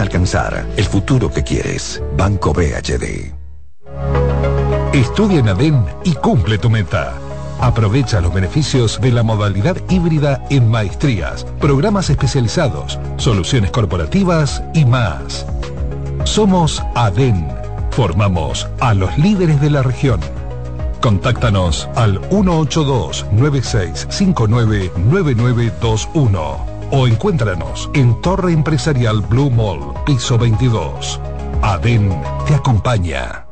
alcanzar el futuro que quieres. Banco BHD. Estudia en ADEN y cumple tu meta. Aprovecha los beneficios de la modalidad híbrida en maestrías, programas especializados, soluciones corporativas y más. Somos ADEN. Formamos a los líderes de la región. Contáctanos al 182-9659-9921 o encuéntranos en Torre Empresarial Blue Mall, piso 22. ADEN te acompaña.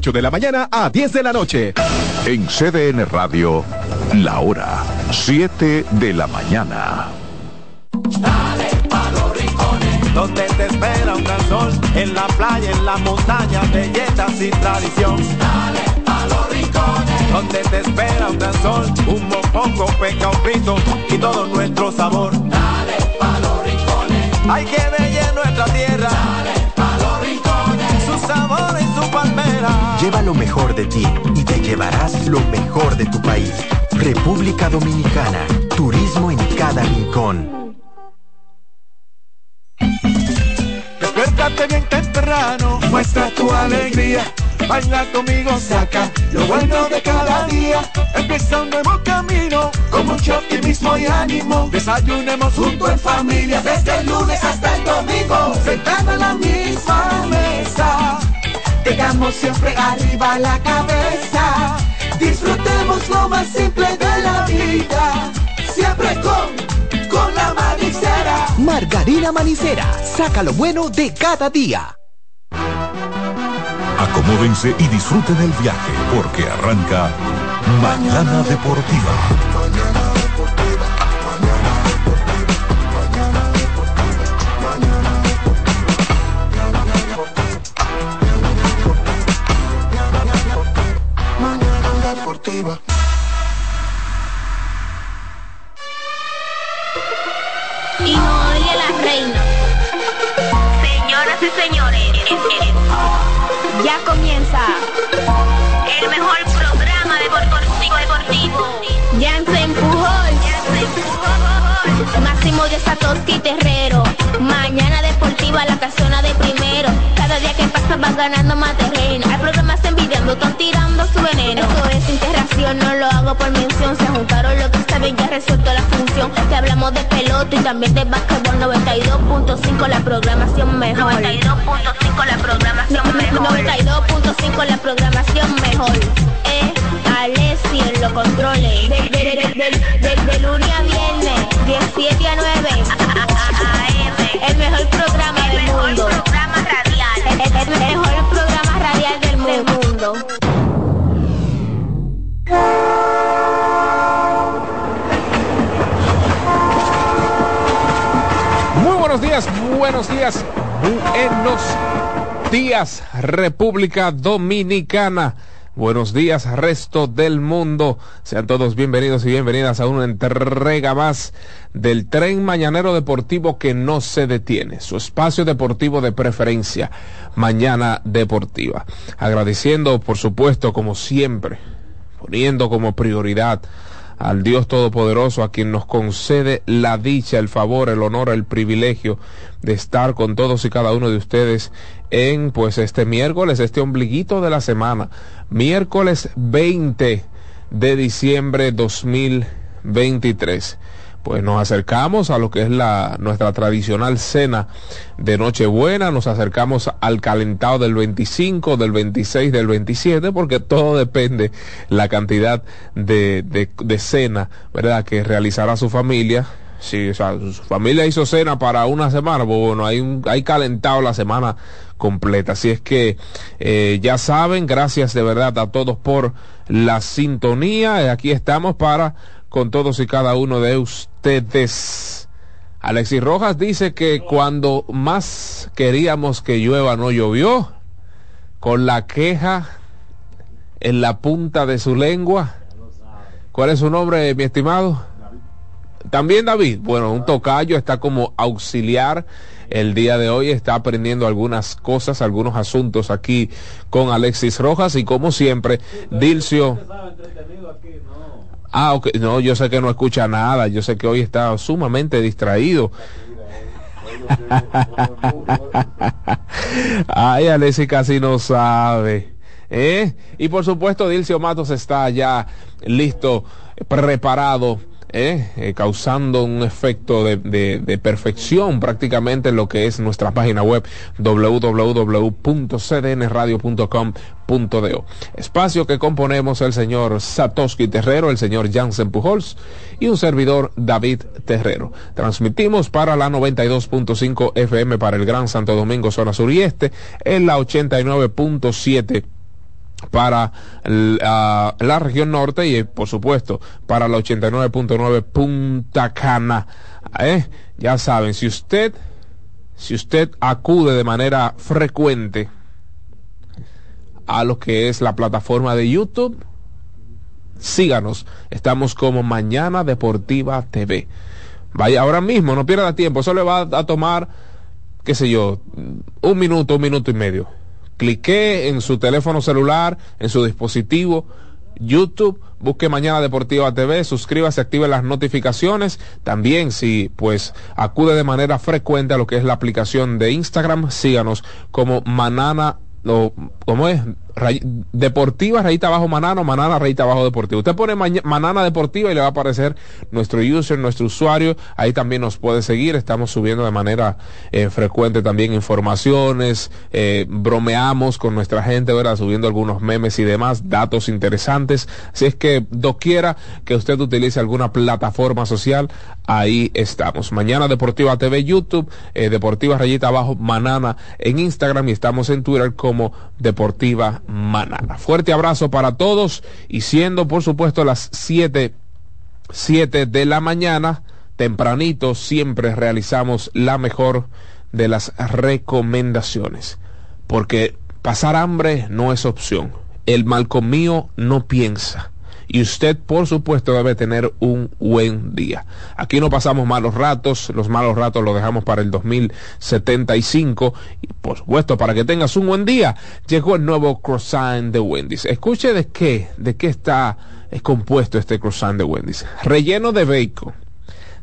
de la mañana a 10 de la noche. En CDN Radio, la hora 7 de la mañana. Dale pa' los rincones, donde te espera un gran sol, en la playa, en la montaña, belletas y tradición. Dale pa' los rincones, donde te espera un gran sol, un mopongo, peca, un pito y todo nuestro sabor. Dale pa' los rincones, hay que ver nuestra tierra. Dale pa' los rincones, su sabor y su palmera. Lleva lo mejor de ti y te llevarás lo mejor de tu país. República Dominicana. Turismo en cada rincón. Despiértate bien temprano, muestra tu alegría. Baila conmigo, saca lo bueno de cada día. Empieza un nuevo camino, con mucho optimismo y ánimo. Desayunemos junto en familia, desde el lunes hasta el domingo. Sentado en la misma mesa, tengamos siempre arriba la cabeza. Disfrutemos lo más simple de la vida, siempre con, con la manicera. Margarina Manicera, saca lo bueno de cada día. Acomódense y disfruten el viaje porque arranca Mañana Deportiva. Y no oye la reina. Señoras y señores, ya comienza el mejor programa deportivo deportivo. Jansen Pujol, Máximo de Satoshi Terrero. Mañana deportiva la casona de primero. Cada día que pasa vas ganando más terreno. Hay programas envidiando, están tirando su veneno. Esto es integración, no lo hago por mención. Se juntaron lo que está bien, ya resuelto la función. Te hablamos de pelota y también de básquetbol 92.5 la programación mejor. 92.5 la programación mejor. 92.5 la programación mejor. Eh, Alessi en los controles. De, de, lunes a viernes, 17 a 9. AM. El mejor programa del mundo. programa radial. El mejor programa radial del mundo. Buenos días, buenos días, República Dominicana. Buenos días, resto del mundo. Sean todos bienvenidos y bienvenidas a una entrega más del tren mañanero deportivo que no se detiene. Su espacio deportivo de preferencia, Mañana Deportiva. Agradeciendo, por supuesto, como siempre, poniendo como prioridad al Dios Todopoderoso, a quien nos concede la dicha, el favor, el honor, el privilegio de estar con todos y cada uno de ustedes en pues este miércoles, este ombliguito de la semana, miércoles 20 de diciembre 2023 pues nos acercamos a lo que es la nuestra tradicional cena de Nochebuena, nos acercamos al calentado del 25, del 26, del 27, porque todo depende la cantidad de, de, de cena, ¿verdad?, que realizará su familia. Si o sea, su familia hizo cena para una semana, pues bueno, hay, un, hay calentado la semana completa. Así es que eh, ya saben, gracias de verdad a todos por la sintonía. Aquí estamos para con todos y cada uno de ustedes Alexis Rojas dice que cuando más queríamos que llueva no llovió, con la queja en la punta de su lengua. ¿Cuál es su nombre, mi estimado? También David. Bueno, un tocayo está como auxiliar el día de hoy, está aprendiendo algunas cosas, algunos asuntos aquí con Alexis Rojas y como siempre, Dilcio. Ah, ok. No, yo sé que no escucha nada. Yo sé que hoy está sumamente distraído. Ay, Alessi casi no sabe. ¿Eh? Y por supuesto, Dilcio Matos está ya listo, preparado ¿eh? Eh, causando un efecto de, de, perfección prácticamente en lo que es nuestra página web www.cdnradio.com.do. Espacio que componemos el señor Satoshi Terrero, el señor Jansen Pujols y un servidor David Terrero. Transmitimos para la 92.5 FM para el Gran Santo Domingo, zona sur y este, en la 89.7 para la, región norte y por supuesto para la 89.9 Punta Cana. ¿eh? Ya saben, si usted, si usted acude de manera frecuente a lo que es la plataforma de YouTube, síganos. Estamos como Mañana Deportiva TV. Vaya ahora mismo, no pierda tiempo. Eso le va a tomar, qué sé yo, un minuto, un minuto y medio clique en su teléfono celular, en su dispositivo, YouTube, busque Mañana Deportiva TV, suscríbase, active las notificaciones. También si pues acude de manera frecuente a lo que es la aplicación de Instagram, síganos como Manana o ¿cómo es? Deportiva, rayita abajo manana, manana, rayita abajo deportiva. Usted pone manana deportiva y le va a aparecer nuestro user, nuestro usuario. Ahí también nos puede seguir. Estamos subiendo de manera eh, frecuente también informaciones, eh, bromeamos con nuestra gente, ¿verdad? Subiendo algunos memes y demás, datos interesantes. Así es que doquiera que usted utilice alguna plataforma social, ahí estamos. Mañana Deportiva TV, YouTube, eh, Deportiva rayita abajo, manana en Instagram y estamos en Twitter como Deportiva Manana. Fuerte abrazo para todos y siendo por supuesto las 7, 7 de la mañana, tempranito siempre realizamos la mejor de las recomendaciones. Porque pasar hambre no es opción. El mal mío no piensa y usted por supuesto debe tener un buen día. Aquí no pasamos malos ratos, los malos ratos los dejamos para el 2075 y por supuesto para que tengas un buen día llegó el nuevo croissant de Wendy's. Escuche de qué, de qué está es compuesto este croissant de Wendy's. Relleno de bacon,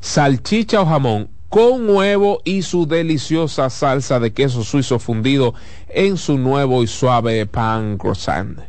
salchicha o jamón con huevo y su deliciosa salsa de queso suizo fundido en su nuevo y suave pan croissant.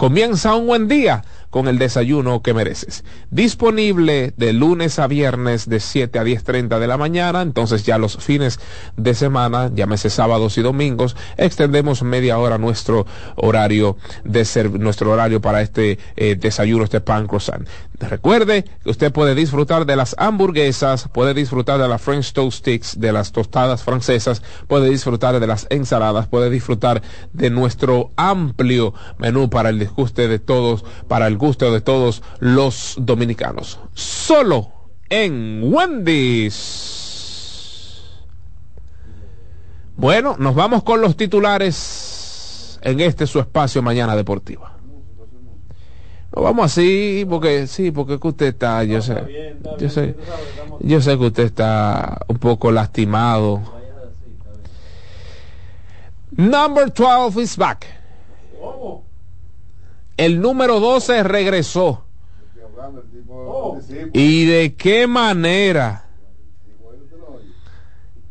Comienza un buen día con el desayuno que mereces. Disponible de lunes a viernes de 7 a 10.30 de la mañana, entonces ya los fines de semana, llámese sábados y domingos, extendemos media hora nuestro horario de ser, nuestro horario para este eh, desayuno, este pan croissant. Recuerde que usted puede disfrutar de las hamburguesas, puede disfrutar de las French Toast Sticks, de las tostadas francesas, puede disfrutar de las ensaladas, puede disfrutar de nuestro amplio menú para el disguste de todos, para el gusto de todos los dominicanos. Solo en Wendy's. Bueno, nos vamos con los titulares en este su espacio Mañana Deportiva. Nos vamos así porque sí, porque que usted está, yo sé, yo sé, yo sé que usted está un poco lastimado. Number 12 is back. El número 12 regresó. ¿Y de qué manera?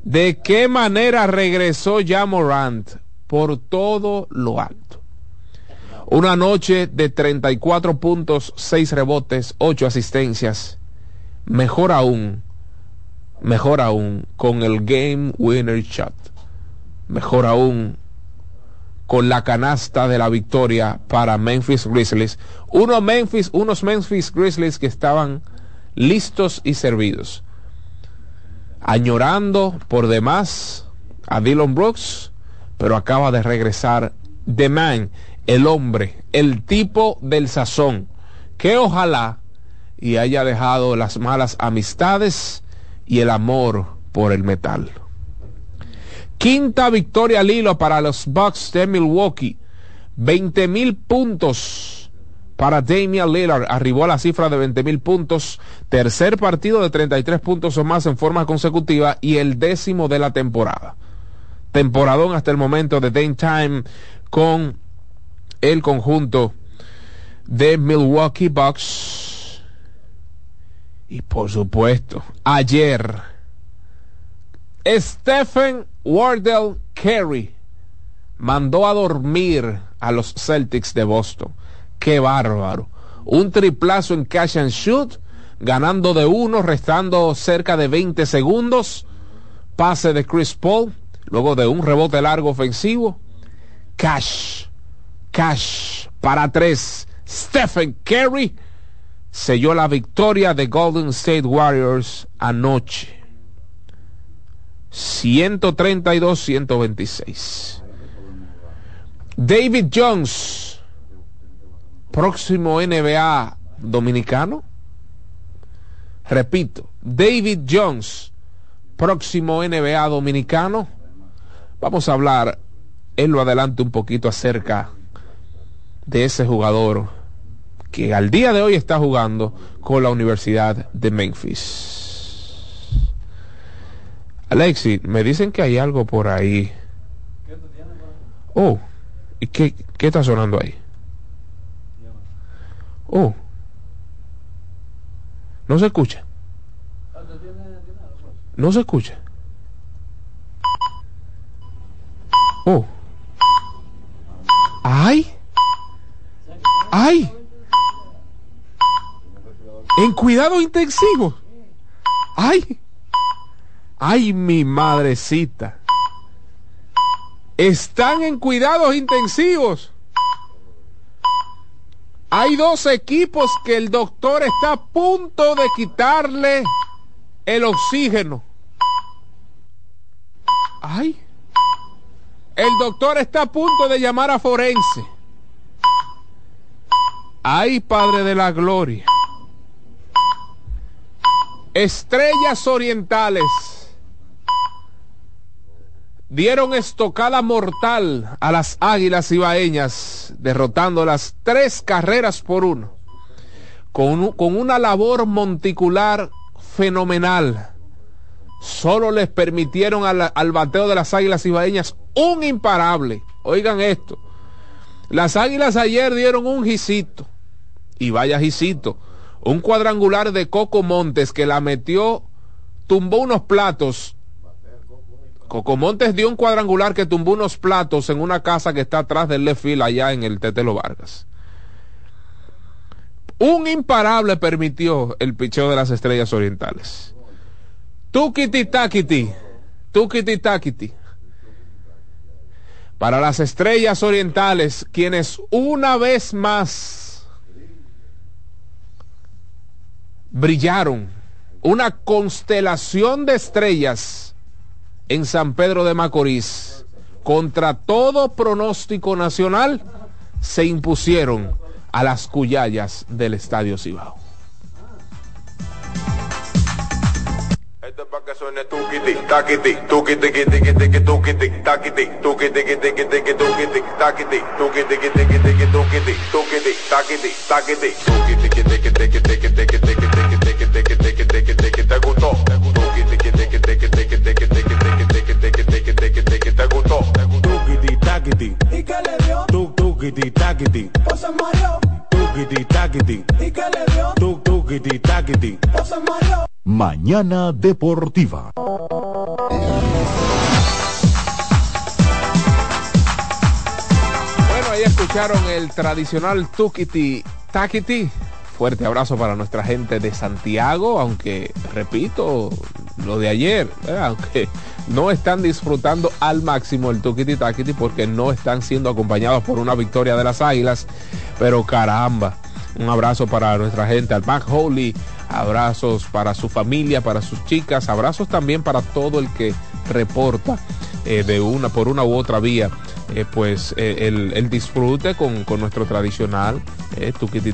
¿De qué manera regresó ya Morant? Por todo lo alto. Una noche de 34 puntos, 6 rebotes, 8 asistencias. Mejor aún, mejor aún con el Game Winner Shot. Mejor aún con la canasta de la victoria para Memphis Grizzlies. Uno Memphis, unos Memphis Grizzlies que estaban listos y servidos. Añorando por demás a Dylan Brooks, pero acaba de regresar The Man el hombre, el tipo del sazón, que ojalá y haya dejado las malas amistades y el amor por el metal. Quinta victoria al hilo para los Bucks de Milwaukee. 20 mil puntos para Damian Lillard. Arribó a la cifra de 20 mil puntos. Tercer partido de 33 puntos o más en forma consecutiva y el décimo de la temporada. Temporadón hasta el momento de Dame Time con el conjunto de Milwaukee Bucks. Y por supuesto, ayer, Stephen Wardell Carey mandó a dormir a los Celtics de Boston. Qué bárbaro. Un triplazo en cash and shoot, ganando de uno, restando cerca de 20 segundos. Pase de Chris Paul, luego de un rebote largo ofensivo. Cash, cash para tres. Stephen Curry selló la victoria de Golden State Warriors anoche. 132-126. David Jones, próximo NBA dominicano. Repito, David Jones, próximo NBA dominicano. Vamos a hablar, él lo adelante un poquito acerca de ese jugador que al día de hoy está jugando con la Universidad de Memphis. Alexi, me dicen que hay algo por ahí. Oh, ¿y qué, qué está sonando ahí? Oh, no se escucha. No se escucha. Oh. ¡Ay! ¡Ay! En cuidado intensivo. ¡Ay! Ay, mi madrecita. Están en cuidados intensivos. Hay dos equipos que el doctor está a punto de quitarle el oxígeno. Ay. El doctor está a punto de llamar a forense. Ay, Padre de la Gloria. Estrellas orientales dieron estocada mortal a las Águilas Ibaeñas, derrotándolas tres carreras por uno, con, con una labor monticular fenomenal. Solo les permitieron al, al bateo de las Águilas Ibaeñas un imparable. Oigan esto. Las Águilas ayer dieron un gisito. Y vaya gisito. Un cuadrangular de Coco Montes que la metió, tumbó unos platos Cocomontes dio un cuadrangular que tumbó unos platos en una casa que está atrás del Lefil allá en el Tetelo Vargas. Un imparable permitió el picheo de las estrellas orientales. Tukiti takiti. Tukiti takiti. Para las estrellas orientales, quienes una vez más brillaron, una constelación de estrellas en San Pedro de Macorís, contra todo pronóstico nacional, se impusieron a las cuyayas del Estadio Cibao. Pa' que suene tuquiti, taquiti, tuquiti, tiqui, tuquiti, taquiti, tuquiti, tiqui, tuquiti, taquiti, tuquiti, tiqui, tuquiti, tuquiti, taquiti, taquiti, tuquiti, tuquiti, tuquiti, tuquiti, tuquiti, taquiti, ¿y qué le dio? Tuc, tuquiti, Mañana Deportiva. Bueno, ahí escucharon el tradicional Tukiti Takiti. Fuerte abrazo para nuestra gente de Santiago, aunque, repito, lo de ayer, aunque no están disfrutando al máximo el Tukiti Takiti porque no están siendo acompañados por una victoria de las Águilas, pero caramba, un abrazo para nuestra gente, al Mac Holy, abrazos para su familia, para sus chicas, abrazos también para todo el que reporta eh, de una por una u otra vía eh, pues eh, el, el, disfrute con, con nuestro tradicional eh, tuquiti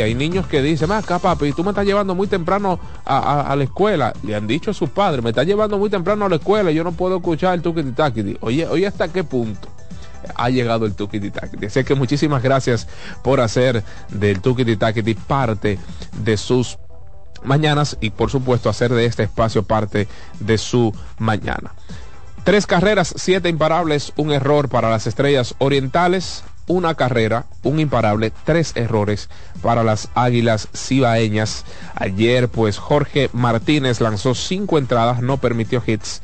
Hay niños que dicen, acá papi, tú me estás llevando muy temprano a, a, a, la escuela. Le han dicho a sus padres, me estás llevando muy temprano a la escuela, yo no puedo escuchar el tuquiti Oye, oye, ¿hasta qué punto? ha llegado el Tukiti Takiti. Así que muchísimas gracias por hacer del Tukiti Takiti parte de sus mañanas y por supuesto hacer de este espacio parte de su mañana. Tres carreras, siete imparables, un error para las estrellas orientales, una carrera, un imparable, tres errores para las águilas cibaeñas. Ayer pues Jorge Martínez lanzó cinco entradas, no permitió hits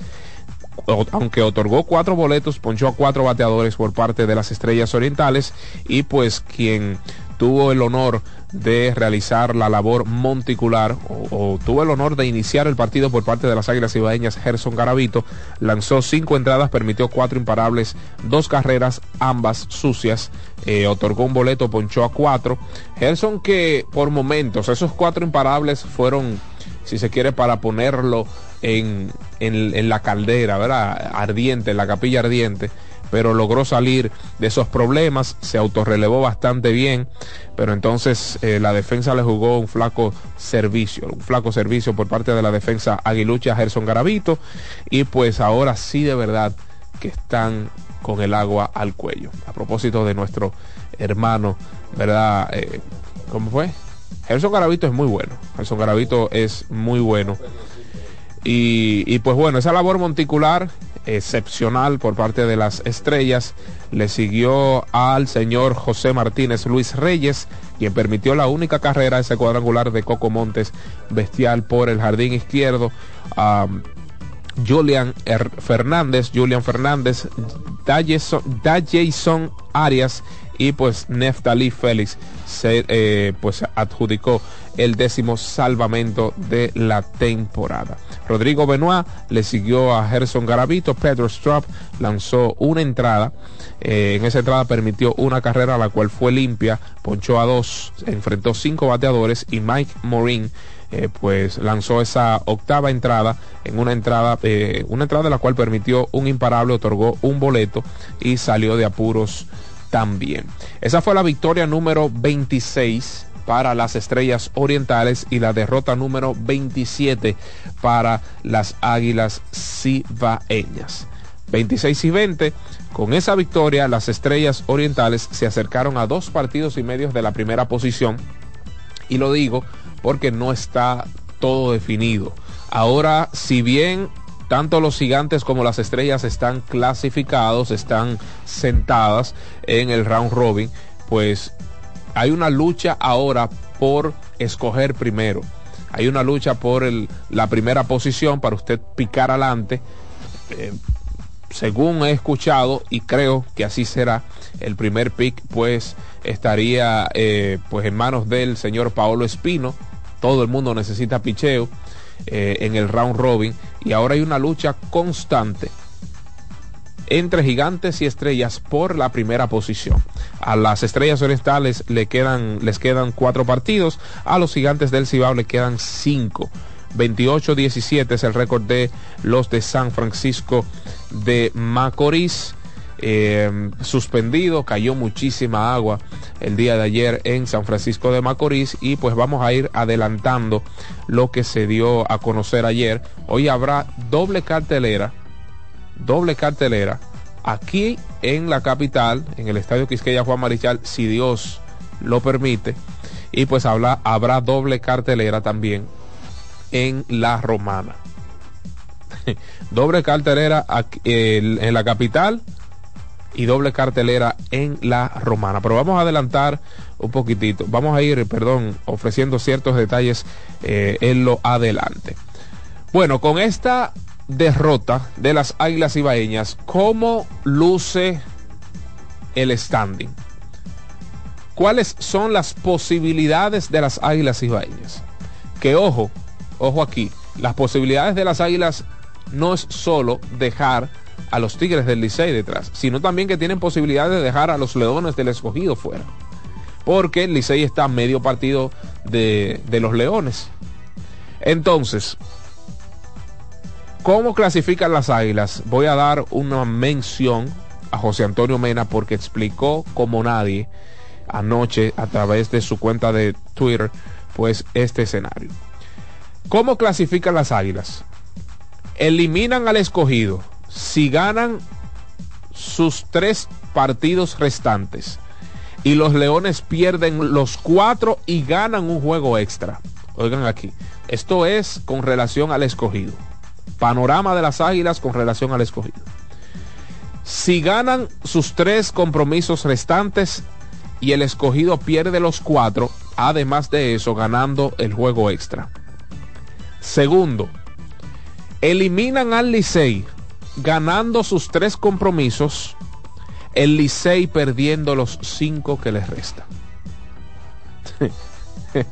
aunque otorgó cuatro boletos, ponchó a cuatro bateadores por parte de las Estrellas Orientales y pues quien tuvo el honor de realizar la labor monticular o, tuvo el honor de iniciar el partido por parte de las Águilas Ibaeñas, Gerson Garavito, lanzó cinco entradas, permitió cuatro imparables, dos carreras, ambas sucias, eh, otorgó un boleto, ponchó a cuatro. Gerson que por momentos esos cuatro imparables fueron, si se quiere, para ponerlo en, en, la caldera, ¿verdad? Ardiente, en la capilla ardiente pero logró salir de esos problemas, se autorrelevó bastante bien, pero entonces eh, la defensa le jugó un flaco servicio, un flaco servicio por parte de la defensa aguilucha Gerson Garavito, y pues ahora sí de verdad que están con el agua al cuello. A propósito de nuestro hermano, ¿verdad? Eh, ¿Cómo fue? Gerson Garavito es muy bueno, Gerson Garavito es muy bueno. Y, pues bueno, esa labor monticular excepcional por parte de las estrellas le siguió al señor José Martínez Luis Reyes, quien permitió la única carrera, ese cuadrangular de Coco Montes bestial por el jardín izquierdo. Julian Fernández, Julian Fernández, Jason Arias y pues Neftali Félix se eh, pues adjudicó el décimo salvamento de la temporada. Rodrigo Benoit le siguió a Gerson Garavito, Pedro Strop lanzó una entrada, eh, en esa entrada permitió una carrera la cual fue limpia, ponchó a dos, enfrentó cinco bateadores y Mike Morin eh, pues lanzó esa octava entrada en una entrada, eh, una entrada la cual permitió un imparable, otorgó un boleto y salió de apuros también. Esa fue la victoria número 26 para las Estrellas Orientales y la derrota número 27 para las Águilas Cibaeñas. 26 y 20. Con esa victoria, las Estrellas Orientales se acercaron a dos partidos y medios de la primera posición. Y lo digo porque no está todo definido. Ahora, si bien tanto los gigantes como las estrellas están clasificados, están sentadas en el round robin, pues hay una lucha ahora por escoger primero. Hay una lucha por el, la primera posición para usted picar adelante. Eh, según he escuchado y creo que así será, el primer pick pues estaría eh, pues en manos del señor Paolo Espino, todo el mundo necesita picheo eh, en el round robin y ahora hay una lucha constante entre gigantes y estrellas por la primera posición. A las estrellas orientales le quedan, les quedan cuatro partidos, a los gigantes del Cibao le quedan cinco. 28-17 es el récord de los de San Francisco de Macorís. Em, suspendido, cayó muchísima agua el día de ayer en San Francisco de Macorís y pues vamos a ir adelantando lo que se dio a conocer ayer. Hoy habrá doble cartelera, doble cartelera aquí en la capital, en el Estadio Quisqueya Juan Marichal, si Dios lo permite. Y pues habrá, habrá doble cartelera también en la Romana. doble cartelera en la capital y doble cartelera en la romana. Pero vamos a adelantar un poquitito. Vamos a ir, perdón, ofreciendo ciertos detalles eh, en lo adelante. Bueno, con esta derrota de las Águilas Ibaeñas, ¿cómo luce el standing? ¿Cuáles son las posibilidades de las Águilas Ibaeñas? Que ojo, ojo aquí, las posibilidades de las Águilas no es solo dejar a los Tigres del Licey detrás, sino también que tienen posibilidad de dejar a los Leones del Escogido fuera. Porque el Licey está medio partido de, de los Leones. Entonces, ¿cómo clasifican las Águilas? Voy a dar una mención a José Antonio Mena porque explicó como nadie anoche a través de su cuenta de Twitter pues este escenario. ¿Cómo clasifican las águilas? Eliminan al escogido si ganan sus tres partidos restantes y los leones pierden los cuatro y ganan un juego extra. Oigan aquí, esto es con relación al escogido. Panorama de las águilas con relación al escogido. Si ganan sus tres compromisos restantes y el escogido pierde los cuatro, además de eso ganando el juego extra. Segundo, eliminan al Licey ganando sus tres compromisos, el Licey perdiendo los cinco que les restan.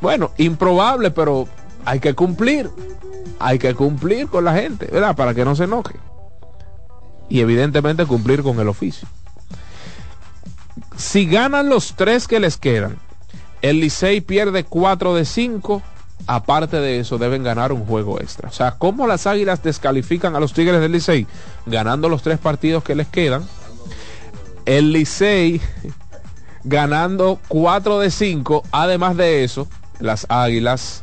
bueno, improbable, pero hay que cumplir. Hay que cumplir con la gente, ¿verdad? Para que no se enoje. Y evidentemente cumplir con el oficio. Si ganan los tres que les quedan, el Licey pierde cuatro de cinco. Aparte de eso, deben ganar un juego extra. O sea, ¿cómo las águilas descalifican a los Tigres del Licey? Ganando los tres partidos que les quedan. El Licey ganando cuatro de cinco. Además de eso, las águilas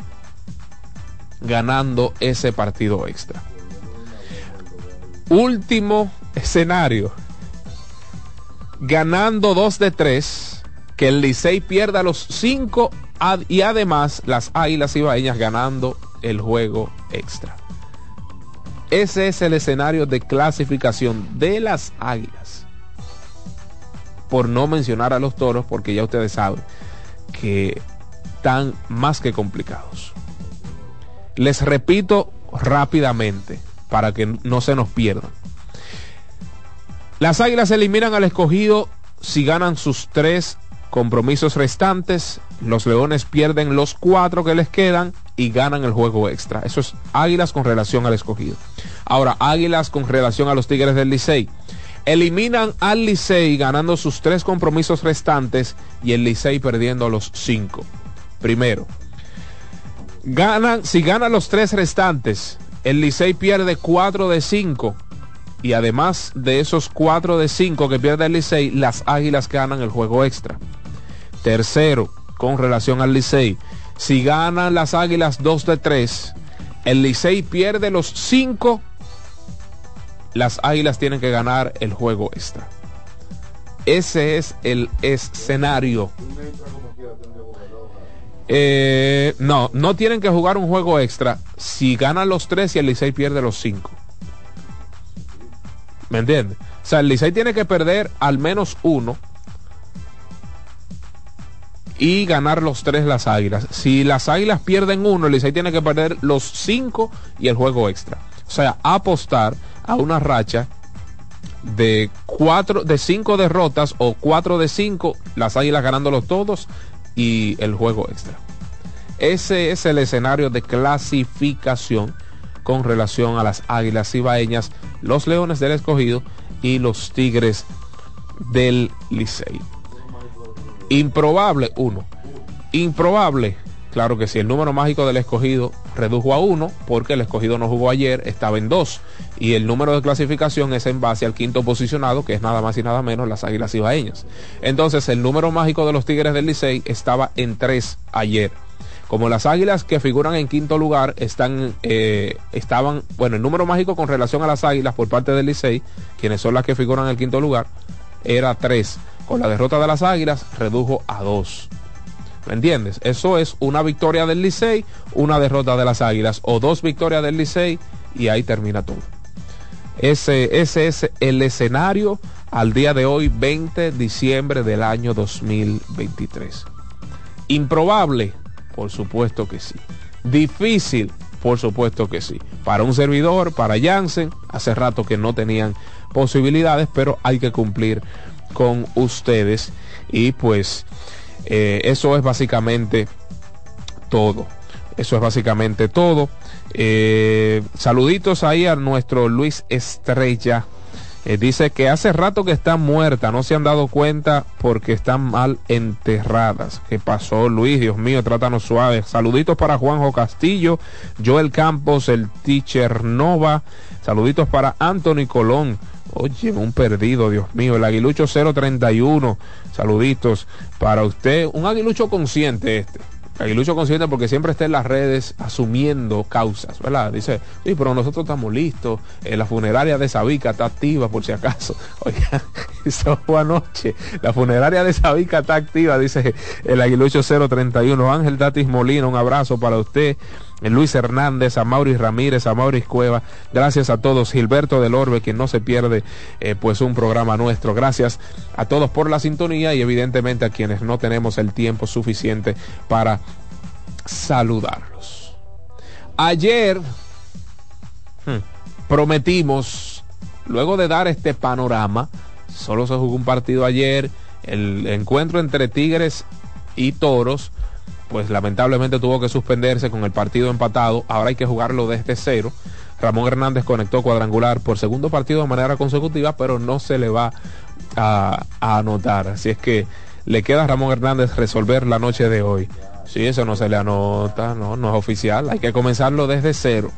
ganando ese partido extra. Último escenario. Ganando 2 de 3. Que el Licey pierda los 5 y además las Águilas Ibaeñas ganando el juego extra. Ese es el escenario de clasificación de las Águilas. Por no mencionar a los toros, porque ya ustedes saben que están más que complicados. Les repito rápidamente para que no se nos pierdan. Las Águilas eliminan al escogido si ganan sus tres compromisos restantes. Los Leones pierden los cuatro que les quedan y ganan el juego extra. Eso es Águilas con relación al escogido. Ahora, Águilas con relación a los Tigres del Licey. Eliminan al Licey ganando sus tres compromisos restantes y el Licey perdiendo los cinco. Primero, Ganan, si ganan los tres restantes, el Licey pierde 4 de 5. Y además de esos 4 de 5 que pierde el Licey, las Águilas ganan el juego extra. Tercero, con relación al Licey, si ganan las Águilas 2 de 3, el Licey pierde los 5, las Águilas tienen que ganar el juego extra. Ese es el escenario. Eh, no, no tienen que jugar un juego extra si ganan los tres y el Licey pierde los cinco. ¿Me entiendes? O sea, el Licey tiene que perder al menos uno y ganar los tres las águilas. Si las águilas pierden uno, el Licey tiene que perder los cinco y el juego extra. O sea, apostar a una racha de cuatro, de cinco derrotas o cuatro de cinco, las águilas ganándolos todos y el juego extra. Ese es el escenario de clasificación con relación a las Águilas Ibaeñas, los Leones del Escogido y los Tigres del Licey. Improbable, uno. Improbable, claro que sí, el número mágico del escogido redujo a uno porque el escogido no jugó ayer, estaba en dos. Y el número de clasificación es en base al quinto posicionado, que es nada más y nada menos las Águilas Ibaeñas. Entonces, el número mágico de los Tigres del Licey estaba en tres ayer. Como las águilas que figuran en quinto lugar están, eh, estaban, bueno, el número mágico con relación a las águilas por parte del Licey, quienes son las que figuran en el quinto lugar, era tres. Con la derrota de las águilas redujo a dos. ¿Me entiendes? Eso es una victoria del Licey, una derrota de las águilas, o dos victorias del Licey, y ahí termina todo. Ese, ese es el escenario al día de hoy, 20 de diciembre del año 2023. Improbable, por supuesto que sí. Difícil, por supuesto que sí. Para un servidor, para Jansen, hace rato que no tenían posibilidades, pero hay que cumplir con ustedes. Y pues eh, eso es básicamente todo. Eso es básicamente todo. Eh, saluditos ahí a nuestro Luis Estrella eh, dice que hace rato que está muerta, no se han dado cuenta porque están mal enterradas. ¿Qué pasó, Luis? Dios mío, trátanos suave. Saluditos para Juanjo Castillo, Joel Campos, el teacher Nova. Saluditos para Anthony Colón. Oye, un perdido, Dios mío. El aguilucho 031. Saluditos para usted. Un aguilucho consciente este. Aguilucho consciente porque siempre está en las redes asumiendo causas, ¿verdad? Dice, sí, pero nosotros estamos listos. Eh, la funeraria de Sabica está activa por si acaso. Oiga, eso fue anoche. La funeraria de Sabica está activa, dice el Aguilucho 031. Ángel Datis Molina, un abrazo para usted. Luis Hernández, a Maurice Ramírez, a Maurice Cueva. Gracias a todos. Gilberto del Orbe, quien no se pierde eh, pues un programa nuestro. Gracias a todos por la sintonía y evidentemente a quienes no tenemos el tiempo suficiente para saludarlos. Ayer hmm, prometimos, luego de dar este panorama, solo se jugó un partido ayer, el encuentro entre Tigres y Toros pues lamentablemente tuvo que suspenderse con el partido empatado. Ahora hay que jugarlo desde cero. Ramón Hernández conectó cuadrangular por segundo partido de manera consecutiva, pero no se le va a, anotar. Así es que le queda a Ramón Hernández resolver la noche de hoy. Sí, eso no se le anota, no, no es oficial. Hay que comenzarlo desde cero.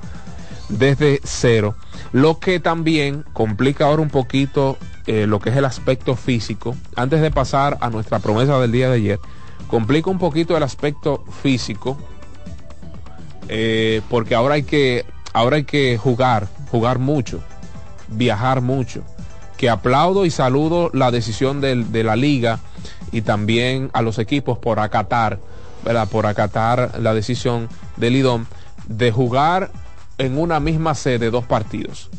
Desde cero. Lo que también complica ahora un poquito eh, lo que es el aspecto físico. Antes de pasar a nuestra promesa del día de ayer complica un poquito el aspecto físico, eh, porque ahora hay que, ahora hay que jugar, jugar mucho, viajar mucho. Que aplaudo y saludo la decisión de la liga y también a los equipos por acatar, ¿verdad? Por acatar la decisión del IDOM de jugar en una misma sede dos partidos.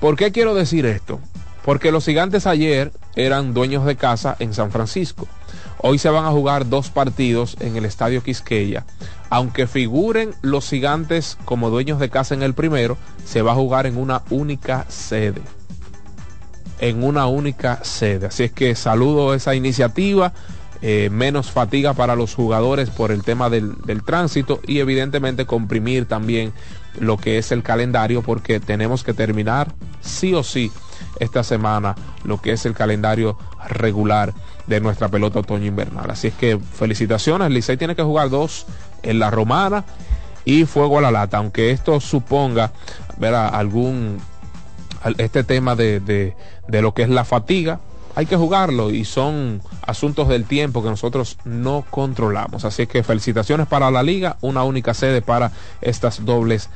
¿Por qué quiero decir esto? Porque los gigantes ayer eran dueños de casa en San Francisco. Hoy se van a jugar dos partidos en el Estadio Quisqueya. Aunque figuren los gigantes como dueños de casa en el primero, se va a jugar en una única sede. En una única sede. Así es que saludo esa iniciativa. Eh, menos fatiga para los jugadores por el tema del, del tránsito y evidentemente comprimir también lo que es el calendario porque tenemos que terminar sí o sí esta semana lo que es el calendario regular de nuestra pelota otoño invernal. Así es que felicitaciones, Licey tiene que jugar dos en la romana y fuego a la lata, aunque esto suponga ver algún este tema de, de lo que es la fatiga, hay que jugarlo y son asuntos del tiempo que nosotros no controlamos. Así que felicitaciones para la liga, una única sede para estas dobles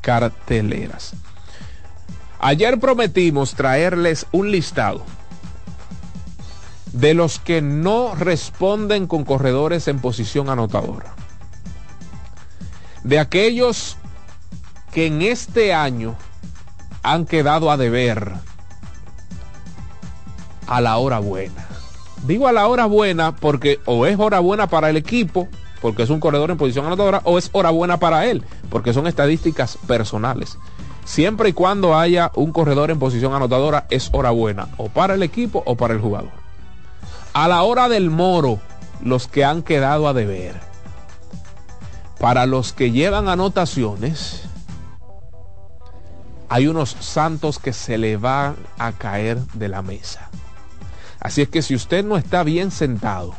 carteleras. Ayer prometimos traerles un listado de los que no responden con corredores en posición anotadora. De aquellos que en este año han quedado a deber a la hora buena. Digo a la hora buena porque o es hora buena para el equipo, porque es un corredor en posición anotadora, o es hora buena para él, porque son estadísticas personales. Siempre y cuando haya un corredor en posición anotadora, es hora buena, o para el equipo o para el jugador. A la hora del moro, los que han quedado a deber. Para los que llevan anotaciones, hay unos santos que se le van a caer de la mesa. Así es que si usted no está bien sentado,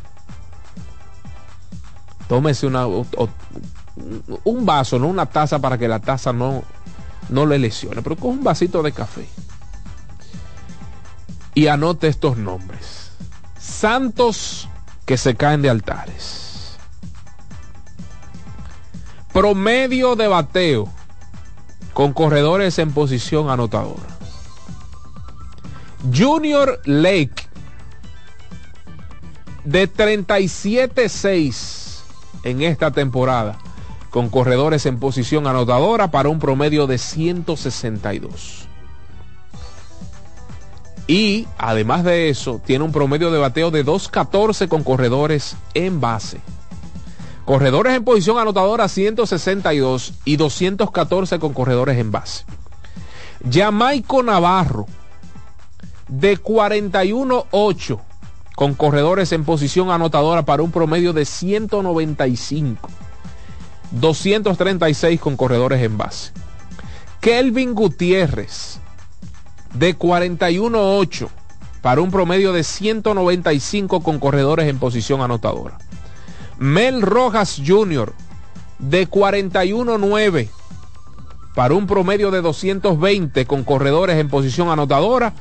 tómese un vaso, no una taza para que la taza no, no le lesione, pero con un vasito de café. Y anote estos nombres santos que se caen de altares. Promedio de bateo con corredores en posición anotadora. Junior Lake de 37-6 en esta temporada con corredores en posición anotadora para un promedio de 162. Y además de eso, tiene un promedio de bateo de 2.14 con corredores en base. Corredores en posición anotadora 162 y 214 con corredores en base. Jamaico Navarro de 41.8 con corredores en posición anotadora para un promedio de 195. 236 con corredores en base. Kelvin Gutiérrez de 41-8 para un promedio de 195 con corredores en posición anotadora. Mel Rojas Jr. de 41-9 para un promedio de 220 con corredores en posición anotadora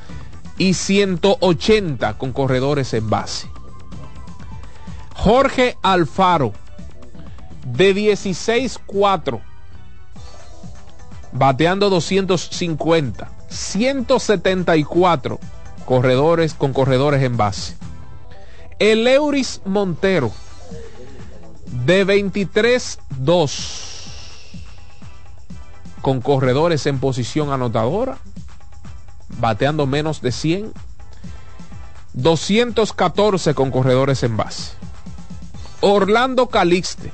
y 180 con corredores en base. Jorge Alfaro, de 16-4, bateando 250, 174 corredores con corredores en base. El Euris Montero, de 23-2, con corredores en posición anotadora, bateando menos de 100, 214 con corredores en base. Orlando Calixte,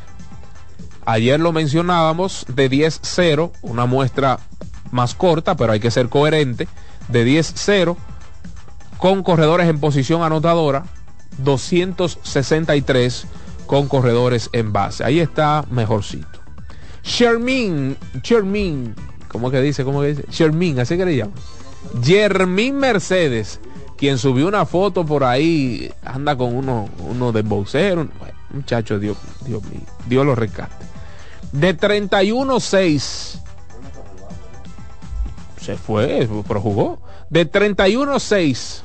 ayer lo mencionábamos, de 10-0, una muestra más corta, pero hay que ser coherente, de 10-0, con corredores en posición anotadora, 263 con corredores en base. Ahí está mejorcito. Shermin, Shermin, ¿cómo que dice? ¿Cómo que dice? Shermin, así que le llaman. Jermín Mercedes, quien subió una foto por ahí, anda con uno, uno de boxero. Muchacho, Dios, Dios Dios lo rescate. De 31-6. Se fue, pero jugó. De 31-6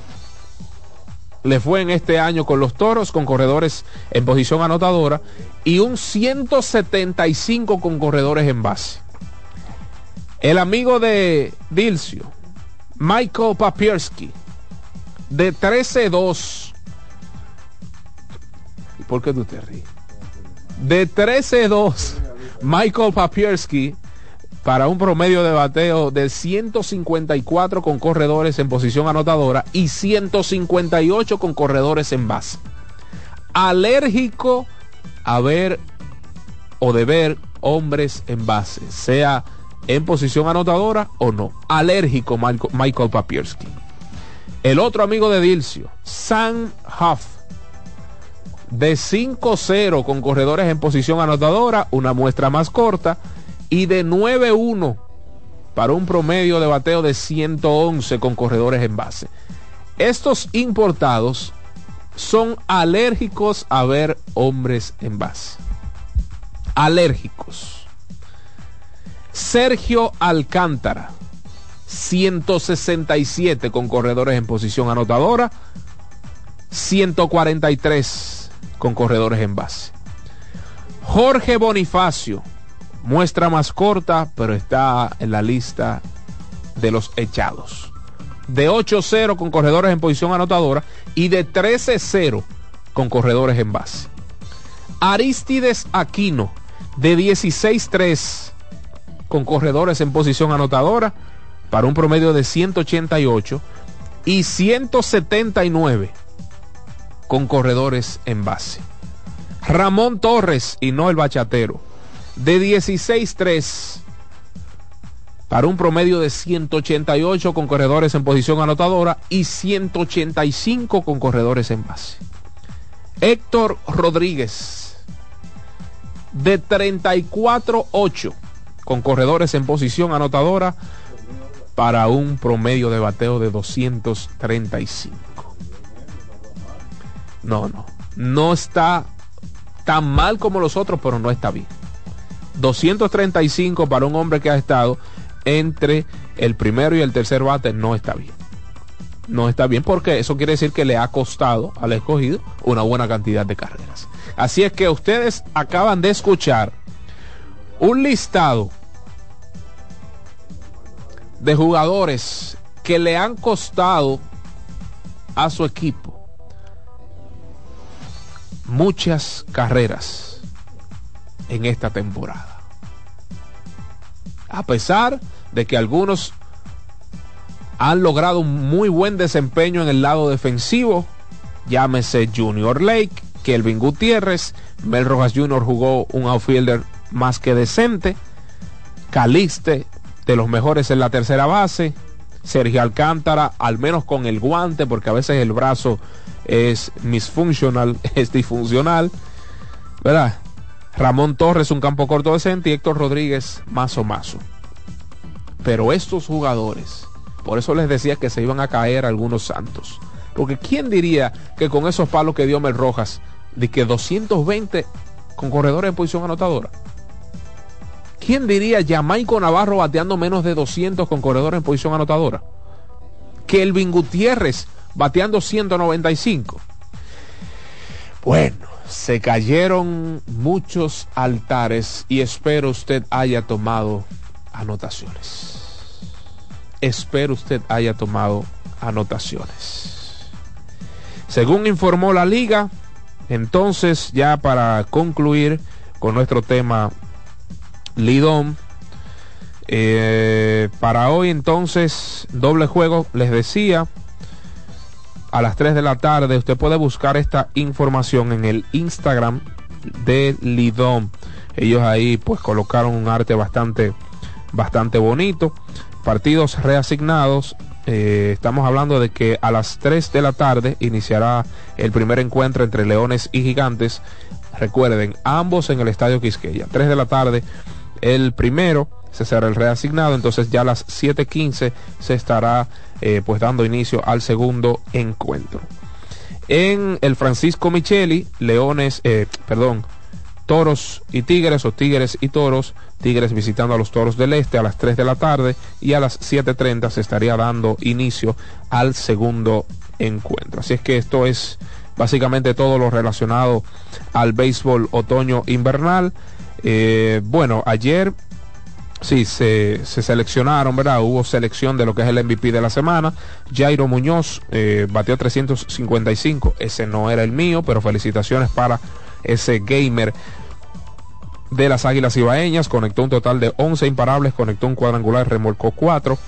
le fue en este año con los toros, con corredores en posición anotadora y un 175 con corredores en base. El amigo de Dilcio, Michael Papierski, de 13-2. ¿Y por qué tú te ríes? De 13-2, Michael Papierski para un promedio de bateo de 154 con corredores en posición anotadora y 158 con corredores en base. Alérgico a ver o de ver hombres en base, sea en posición anotadora o no. Alérgico Michael Papierski. El otro amigo de Dilcio, Sam Huff, de 5-0 con corredores en posición anotadora, una muestra más corta y de 9-1 para un promedio de bateo de 111 con corredores en base. Estos importados son alérgicos a ver hombres en base. Alérgicos. Sergio Alcántara, 167 con corredores en posición anotadora, 143 con corredores en base. Jorge Bonifacio, Muestra más corta, pero está en la lista de los echados. De 8-0 con corredores en posición anotadora y de 13-0 con corredores en base. Aristides Aquino, de 16-3 con corredores en posición anotadora para un promedio de 188 y 179 con corredores en base. Ramón Torres y no el bachatero de 16-3 para un promedio de 188 con corredores en posición anotadora y 185 con corredores en base. Héctor Rodríguez de 34-8 con corredores en posición anotadora para un promedio de bateo de 235. No, no, no está tan mal como los otros, pero no está bien. 235 para un hombre que ha estado entre el primero y el tercer bate no está bien. No está bien porque eso quiere decir que le ha costado al escogido una buena cantidad de carreras. Así es que ustedes acaban de escuchar un listado de jugadores que le han costado a su equipo muchas carreras en esta temporada. A pesar de que algunos han logrado un muy buen desempeño en el lado defensivo, llámese Junior Lake, Kelvin Gutiérrez, Mel Rojas Jr. jugó un outfielder más que decente, Calixte, de los mejores en la tercera base, Sergio Alcántara, al menos con el guante, porque a veces el brazo es misfuncional, es disfuncional, ¿verdad? Ramón Torres, un campo corto decente, y Héctor Rodríguez, más o más. Pero estos jugadores, por eso les decía que se iban a caer algunos santos. Porque ¿quién diría que con esos palos que dio Mel Rojas, de que 220 con corredores en posición anotadora? ¿Quién diría Jamaico Navarro bateando menos de 200 con corredor en posición anotadora? Kelvin Gutiérrez bateando 195. Bueno, se cayeron muchos altares y espero usted haya tomado anotaciones. Espero usted haya tomado anotaciones. Según informó la liga, entonces ya para concluir con nuestro tema Lidón, eh, para hoy entonces doble juego, les decía, a las 3 de la tarde usted puede buscar esta información en el Instagram de Lidón. Ellos ahí pues colocaron un arte bastante, bastante bonito. Partidos reasignados eh, estamos hablando de que a las 3 de la tarde iniciará el primer encuentro entre Leones y Gigantes. Recuerden, ambos en el Estadio Quisqueya. 3 de la tarde, el primero se será el reasignado, entonces ya a las 7.15 se estará eh, pues dando inicio al segundo encuentro. En el Francisco Micheli, Leones, eh, perdón, Toros y Tigres o Tigres y Toros. Tigres visitando a los Toros del Este a las 3 de la tarde y a las 7.30 se estaría dando inicio al segundo encuentro. Así es que esto es básicamente todo lo relacionado al béisbol otoño invernal. Eh, bueno, ayer sí se, seleccionaron, ¿verdad? Hubo selección de lo que es el MVP de la semana. Jairo Muñoz eh, batió 355. Ese no era el mío, pero felicitaciones para ese gamer de las Águilas Ibaeñas, conectó un total de 11 imparables, conectó un cuadrangular, remolcó 4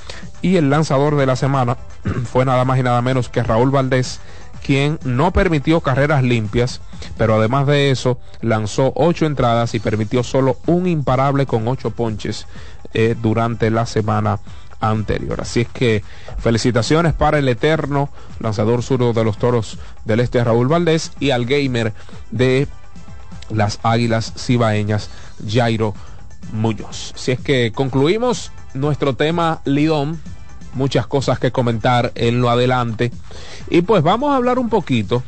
y el lanzador de la semana fue nada más y nada menos que Raúl Valdés, quien no permitió carreras limpias, pero además de eso lanzó 8 entradas y permitió solo un imparable con 8 ponches eh, durante la semana anterior. Así es que felicitaciones para el eterno lanzador zurdo de los toros del este Raúl Valdés y al gamer de las Águilas Cibaeñas, Jairo Muñoz. Si es que concluimos nuestro tema Lidón, muchas cosas que comentar en lo adelante. Y pues vamos a hablar un poquito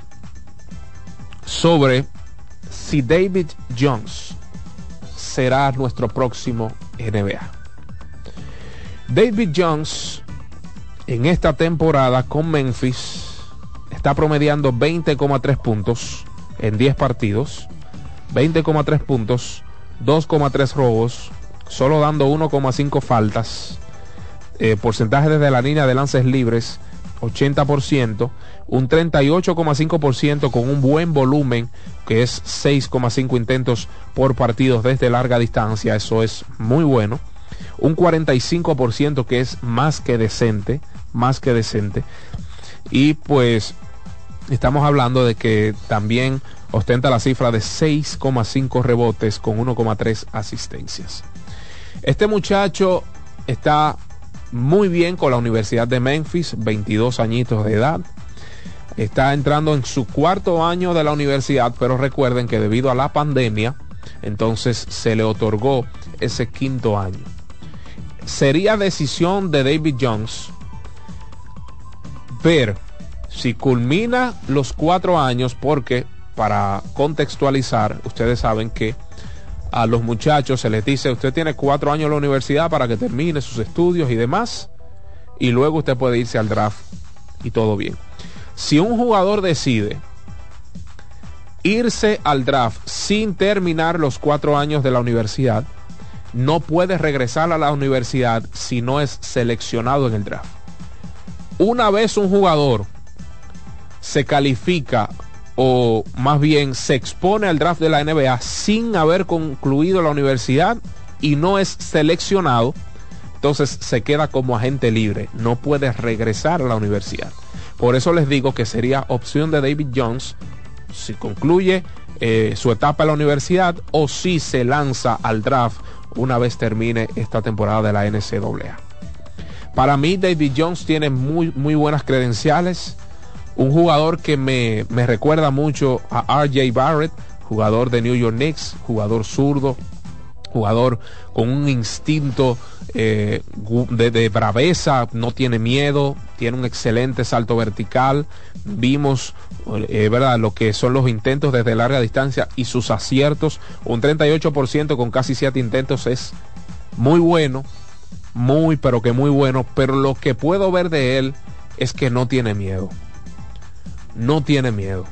sobre si David Jones será nuestro próximo NBA. David Jones en esta temporada con Memphis está promediando 20,3 puntos en 10 partidos 20,3 puntos, 2,3 robos, solo dando 1,5 faltas, eh, porcentaje desde la línea de lances libres 80%, un 38,5% con un buen volumen que es 6,5 intentos por partido desde larga distancia, eso es muy bueno, un 45% que es más que decente, más que decente, y pues estamos hablando de que también ostenta la cifra de 6,5 rebotes con 1,3 asistencias. Este muchacho está muy bien con la Universidad de Memphis, 22 añitos de edad. Está entrando en su cuarto año de la universidad, pero recuerden que debido a la pandemia, entonces se le otorgó ese quinto año. Sería decisión de David Jones ver si culmina los cuatro años porque para contextualizar, ustedes saben que a los muchachos se les dice, usted tiene cuatro años en la universidad para que termine sus estudios y demás, y luego usted puede irse al draft y todo bien. Si un jugador decide irse al draft sin terminar los cuatro años de la universidad, no puede regresar a la universidad si no es seleccionado en el draft. Una vez un jugador se califica o más bien se expone al draft de la NBA sin haber concluido la universidad y no es seleccionado, entonces se queda como agente libre, no puede regresar a la universidad. Por eso les digo que sería opción de David Jones si concluye eh, su etapa en la universidad o si se lanza al draft una vez termine esta temporada de la NCAA. Para mí David Jones tiene muy, muy buenas credenciales un jugador que me, recuerda mucho a RJ Barrett, jugador de New York Knicks, jugador zurdo, jugador con un instinto eh, de, braveza, no tiene miedo, tiene un excelente salto vertical. Vimos, eh, ¿verdad?, lo que son los intentos desde larga distancia y sus aciertos. Un 38% con casi 7 intentos es muy bueno, muy pero que muy bueno, pero lo que puedo ver de él es que no tiene miedo. No tiene miedo.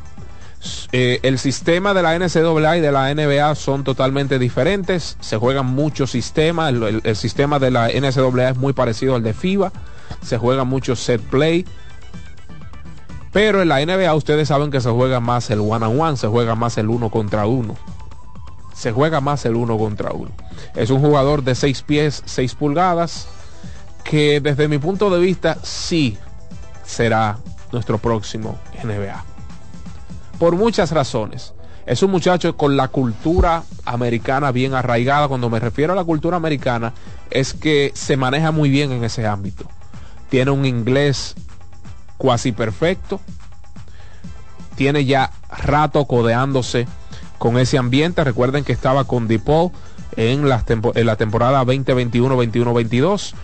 Eh, el sistema de la NCAA y de la NBA son totalmente diferentes. Se juegan muchos sistemas. El, sistema de la NCAA es muy parecido al de FIBA. Se juega mucho set play. Pero en la NBA ustedes saben que se juega más el one on one, se juega más el uno contra uno. Se juega más el uno contra uno. Es un jugador de 6 pies, 6 pulgadas, que desde mi punto de vista sí será nuestro próximo NBA por muchas razones. Es un muchacho con la cultura americana bien arraigada. Cuando me refiero a la cultura americana, es que se maneja muy bien en ese ámbito. Tiene un inglés cuasi perfecto. Tiene ya rato codeándose con ese ambiente. Recuerden que estaba con DePaul en la, en la temporada 2021-21-22.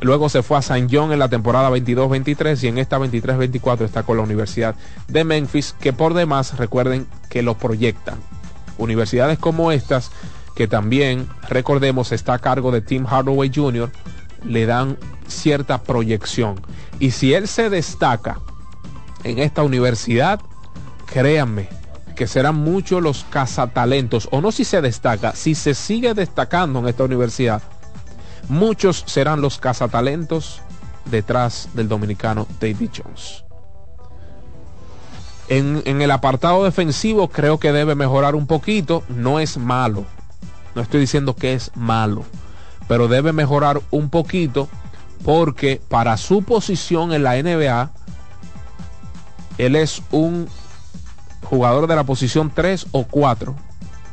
Luego se fue a San John en la temporada 22-23 y en esta 23-24 está con la Universidad de Memphis, que por demás recuerden que lo proyectan. Universidades como estas, que también recordemos está a cargo de Tim Hardaway Jr., le dan cierta proyección. Y si él se destaca en esta universidad, créanme que serán muchos los cazatalentos, o no si se destaca, si se sigue destacando en esta universidad, Muchos serán los cazatalentos detrás del dominicano David Jones. En, el apartado defensivo creo que debe mejorar un poquito. No es malo. No estoy diciendo que es malo. Pero debe mejorar un poquito porque para su posición en la NBA, él es un jugador de la posición 3 o 4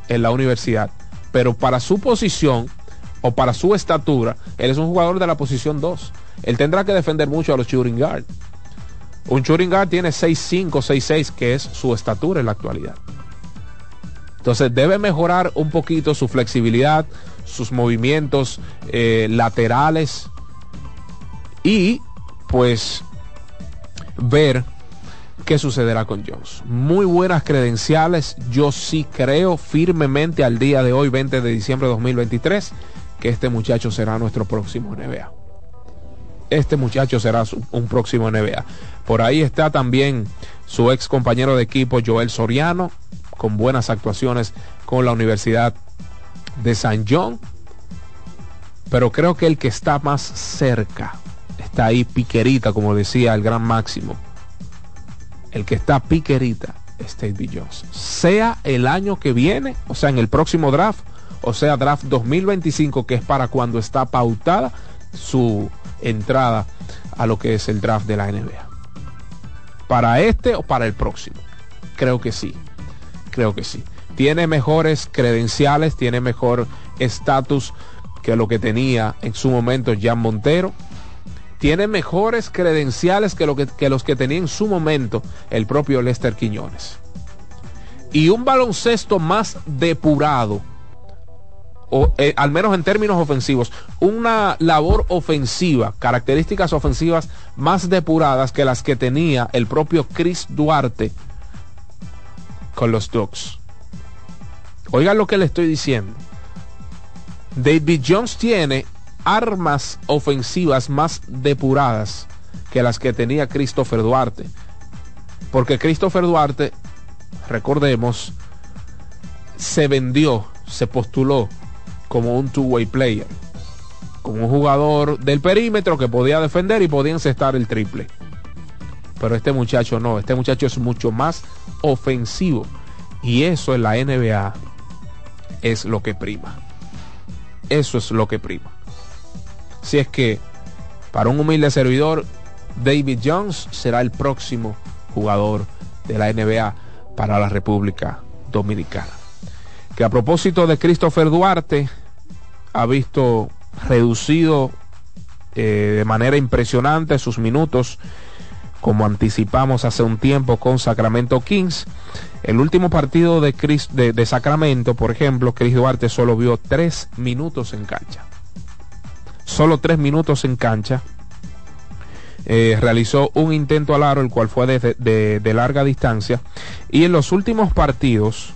en la universidad. Pero para su posición, o para su estatura, él es un jugador de la posición 2. Él tendrá que defender mucho a los shooting guard. Un shooting guard tiene 6'5, 6'6, que es su estatura en la actualidad. Entonces debe mejorar un poquito su flexibilidad, sus movimientos eh, laterales y pues ver qué sucederá con Jones. Muy buenas credenciales, yo sí creo firmemente al día de hoy, 20 de diciembre de 2023, que este muchacho será nuestro próximo NBA. Este muchacho será un próximo NBA. Por ahí está también su ex compañero de equipo Joel Soriano, con buenas actuaciones con la Universidad de San John. Pero creo que el que está más cerca, está ahí piquerita, como decía el gran máximo. El que está piquerita es David Jones. Sea el año que viene, o sea, en el próximo draft, o sea, draft 2025, que es para cuando está pautada su entrada a lo que es el draft de la NBA. ¿Para este o para el próximo? Creo que sí, creo que sí. Tiene mejores credenciales, tiene mejor estatus que lo que tenía en su momento Jan Montero. Tiene mejores credenciales que, lo que, que los que tenía en su momento el propio Lester Quiñones. Y un baloncesto más depurado o, eh, al menos en términos ofensivos, una labor ofensiva, características ofensivas más depuradas que las que tenía el propio Chris Duarte con los Ducks. Oigan lo que le estoy diciendo. David Jones tiene armas ofensivas más depuradas que las que tenía Christopher Duarte. Porque Christopher Duarte, recordemos, se vendió, se postuló como un two-way player, como un jugador del perímetro que podía defender y podía encestar el triple. Pero este muchacho no, este muchacho es mucho más ofensivo. Y eso en la NBA es lo que prima. Eso es lo que prima. Si es que para un humilde servidor, David Jones será el próximo jugador de la NBA para la República Dominicana que a propósito de Christopher Duarte, ha visto reducido eh, de manera impresionante sus minutos, como anticipamos hace un tiempo con Sacramento Kings. El último partido de, Sacramento, por ejemplo, Chris Duarte solo vio tres minutos en cancha. Solo tres minutos en cancha. Eh, realizó un intento al aro, el cual fue de larga distancia. Y en los últimos partidos,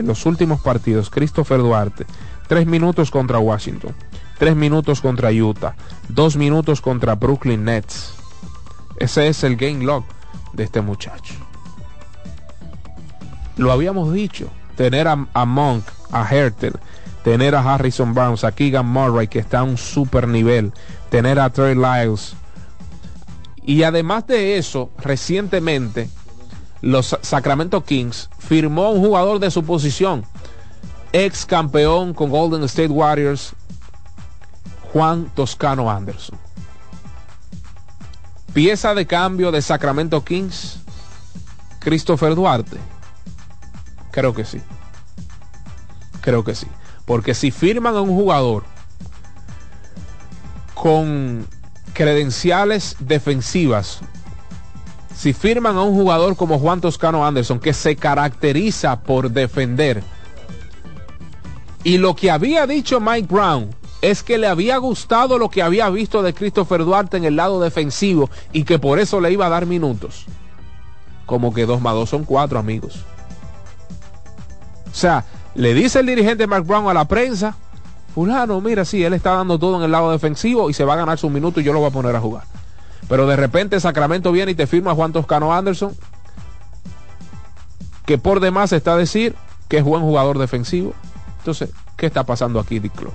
en los últimos partidos, Christopher Duarte, tres minutos contra Washington, tres minutos contra Utah, dos minutos contra Brooklyn Nets. Ese es el game log de este muchacho. Lo habíamos dicho, tener a, a Monk, a Hertel, tener a Harrison Barnes, a Keegan Murray, que está a un super nivel, tener a Trey Lyles. Y además de eso, recientemente, los Sacramento Kings firmó un jugador de su posición, ex campeón con Golden State Warriors, Juan Toscano Anderson. Pieza de cambio de Sacramento Kings, Christopher Duarte. Creo que sí. Creo que sí. Porque si firman a un jugador con credenciales defensivas, si firman a un jugador como Juan Toscano Anderson, que se caracteriza por defender, y lo que había dicho Mike Brown es que le había gustado lo que había visto de Christopher Duarte en el lado defensivo y que por eso le iba a dar minutos. Como que dos más dos son cuatro amigos. O sea, le dice el dirigente Mark Brown a la prensa, fulano, mira, sí, él está dando todo en el lado defensivo y se va a ganar su minuto y yo lo voy a poner a jugar. Pero de repente Sacramento viene y te firma Juan Toscano Anderson, que por demás está a decir que es buen jugador defensivo. Entonces, ¿qué está pasando aquí, Dick Club?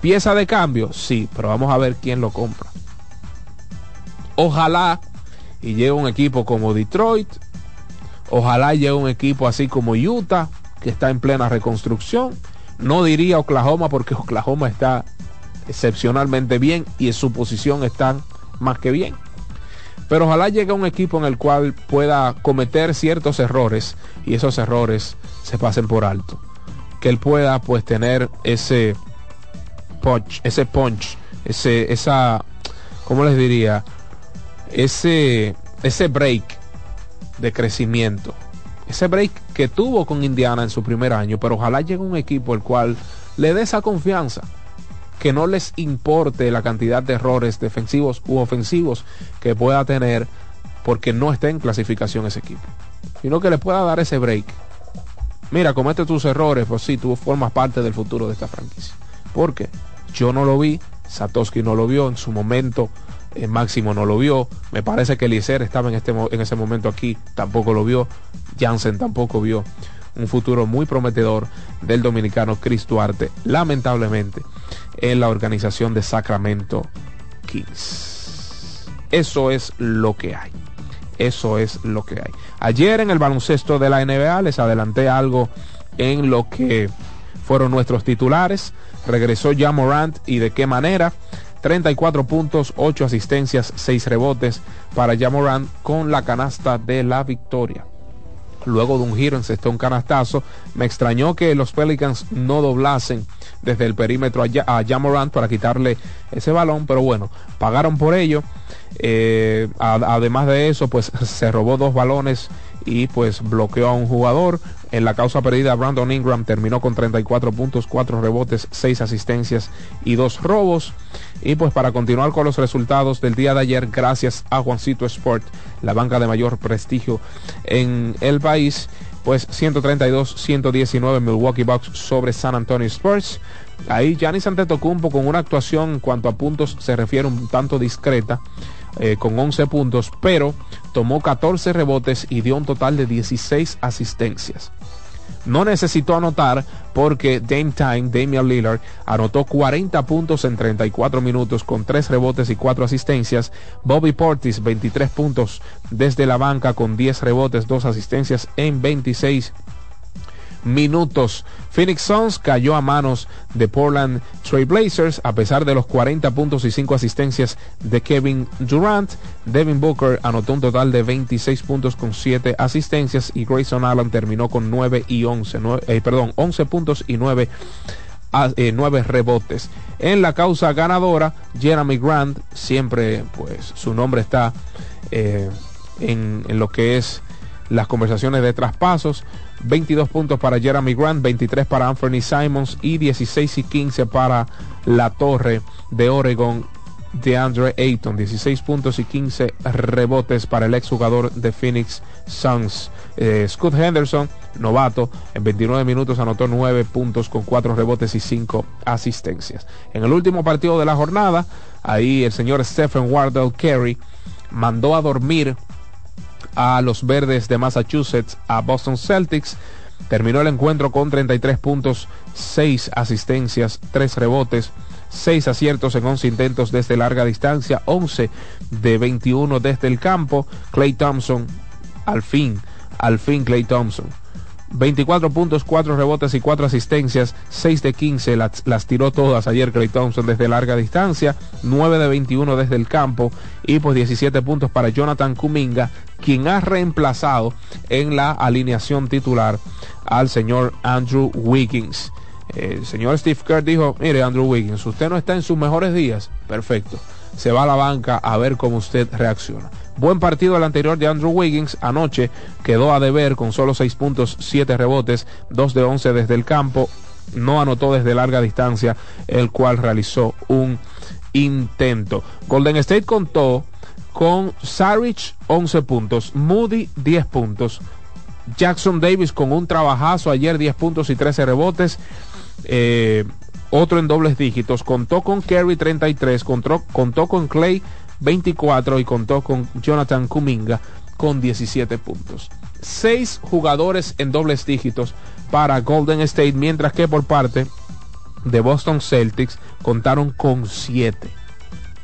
Pieza de cambio, sí, pero vamos a ver quién lo compra. Ojalá y llegue un equipo como Detroit, ojalá llegue un equipo así como Utah, que está en plena reconstrucción. No diría Oklahoma porque Oklahoma está excepcionalmente bien y en su posición están más que bien. Pero ojalá llegue un equipo en el cual pueda cometer ciertos errores y esos errores se pasen por alto. Que él pueda pues tener ese punch, ese punch, ese, esa, ¿cómo les diría? Ese, ese break de crecimiento. Ese break que tuvo con Indiana en su primer año, pero ojalá llegue un equipo el cual le dé esa confianza. Que no les importe la cantidad de errores defensivos u ofensivos que pueda tener porque no esté en clasificación ese equipo. Sino que le pueda dar ese break. Mira, comete tus errores, pues sí, tú formas parte del futuro de esta franquicia. Porque yo no lo vi, Satoshi no lo vio en su momento, el Máximo no lo vio, me parece que Eliezer estaba en, este, en ese momento aquí, tampoco lo vio, Jansen tampoco vio un futuro muy prometedor del dominicano Chris Duarte, lamentablemente, en la organización de Sacramento Kings. Eso es lo que hay. Eso es lo que hay. Ayer en el baloncesto de la NBA les adelanté algo en lo que fueron nuestros titulares. Regresó ya Morant y de qué manera. 34 puntos, 8 asistencias, 6 rebotes para Morant con la canasta de la victoria. Luego de un giro en un canastazo, me extrañó que los Pelicans no doblasen desde el perímetro a Jamorant para quitarle ese balón, pero bueno, pagaron por ello. Eh, además de eso, pues se robó dos balones y pues bloqueó a un jugador. En la causa perdida, Brandon Ingram terminó con 34 puntos, 4 rebotes, 6 asistencias y 2 robos. Y pues para continuar con los resultados del día de ayer, gracias a Juancito Sport, la banca de mayor prestigio en el país, pues 132-119 Milwaukee Bucks sobre San Antonio Spurs. Ahí Giannis Antetokounmpo con una actuación en cuanto a puntos se refiere un tanto discreta. Eh, con 11 puntos, pero tomó 14 rebotes y dio un total de 16 asistencias. No necesitó anotar porque Dame Time, Damian Lillard, anotó 40 puntos en 34 minutos con 3 rebotes y 4 asistencias. Bobby Portis, 23 puntos desde la banca con 10 rebotes, 2 asistencias en 26 minutos. Phoenix Suns cayó a manos de Portland Trail Blazers a pesar de los 40 puntos y 5 asistencias de Kevin Durant. Devin Booker anotó un total de 26 puntos con 7 asistencias y Grayson Allen terminó con 9 y 11, eh, perdón, 11 puntos y 9 eh, rebotes. En la causa ganadora, Jeremy Grant, siempre pues su nombre está eh, en, lo que es las conversaciones de traspasos. 22 puntos para Jeremy Grant, 23 para Anthony Simons y 16 y 15 para la Torre de Oregon DeAndre Ayton, 16 puntos y 15 rebotes para el exjugador de Phoenix Suns. Eh, Scott Henderson, novato, en 29 minutos anotó 9 puntos con 4 rebotes y 5 asistencias. En el último partido de la jornada, ahí el señor Stephen Wardell Carey mandó a dormir a los verdes de Massachusetts a Boston Celtics. Terminó el encuentro con 33 puntos, 6 asistencias, 3 rebotes, 6 aciertos en 11 intentos desde larga distancia, 11 de 21 desde el campo. Clay Thompson, al fin, al fin Clay Thompson 24 puntos, 4 rebotes y 4 asistencias, 6 de 15 las, tiró todas ayer Clay Thompson desde larga distancia, 9 de 21 desde el campo y pues 17 puntos para Jonathan Kuminga, quien ha reemplazado en la alineación titular al señor Andrew Wiggins. El señor Steve Kerr dijo, mire Andrew Wiggins, usted no está en sus mejores días, perfecto, se va a la banca a ver cómo usted reacciona. Buen partido el anterior de Andrew Wiggins. Anoche quedó a deber con solo 6 puntos, 7 rebotes, 2 de 11 desde el campo. No anotó desde larga distancia, el cual realizó un intento. Golden State contó con Sarich 11 puntos, Moody 10 puntos, Jackson Davis con un trabajazo ayer 10 puntos y 13 rebotes. Eh, otro en dobles dígitos, contó con Kerry 33, contó, contó con Clay 24 y contó con Jonathan Kuminga con 17 puntos. Seis jugadores en dobles dígitos para Golden State, mientras que por parte de Boston Celtics contaron con 7.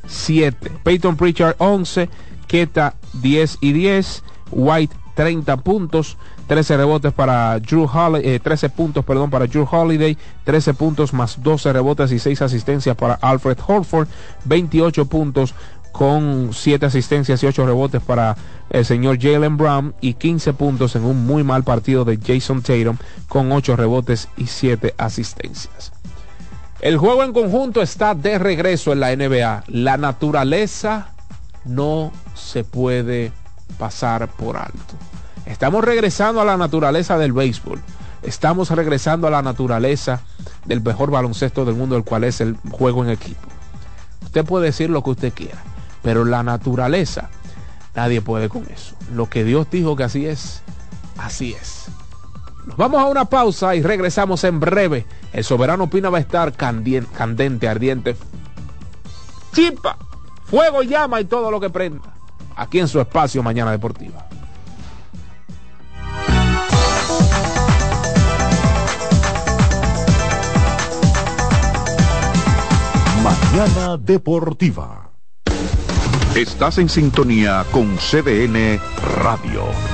7. Peyton Pritchard 11, Keta 10 y 10, White 30 puntos, 13 rebotes para Drew Holiday, 13 puntos, perdón, para Drew Holiday, 13 puntos más 12 rebotes y 6 asistencias para Alfred Horford, 28 puntos con 7 asistencias y 8 rebotes para el señor Jalen Brown. Y 15 puntos en un muy mal partido de Jason Tatum con 8 rebotes y 7 asistencias. El juego en conjunto está de regreso en la NBA. La naturaleza no se puede pasar por alto. Estamos regresando a la naturaleza del béisbol. Estamos regresando a la naturaleza del mejor baloncesto del mundo, el cual es el juego en equipo. Usted puede decir lo que usted quiera pero la naturaleza, nadie puede con eso. Lo que Dios dijo que así es, así es. Nos vamos a una pausa y regresamos en breve. El soberano Pina va a estar candente, ardiente. Chipa, fuego, llama y todo lo que prenda. Aquí en su espacio Mañana Deportiva. Mañana Deportiva. Estás en sintonía con CDN Radio.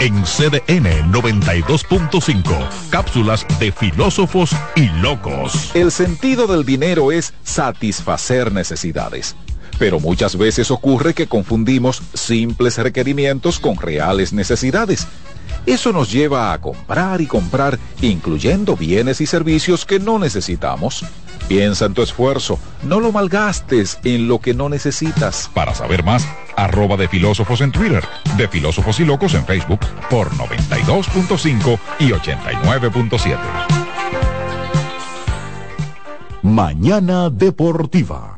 En CDN 92.5, cápsulas de filósofos y locos. El sentido del dinero es satisfacer necesidades. Pero muchas veces ocurre que confundimos simples requerimientos con reales necesidades. Eso nos lleva a comprar y comprar, incluyendo bienes y servicios que no necesitamos. Piensa en tu esfuerzo, no lo malgastes en lo que no necesitas. Para saber más, arroba de filósofos en Twitter, de filósofos y locos en Facebook por 92.5 y 89.7. Mañana Deportiva.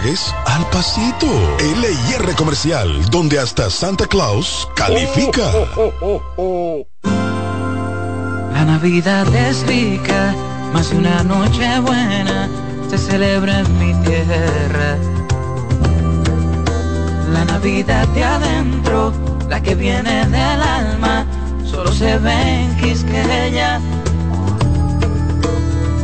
al pasito. LIR Comercial, donde hasta Santa Claus califica. La Navidad es rica, más una noche buena se celebra en mi tierra. La Navidad de adentro, la que viene del alma, solo se ve en Quisqueya.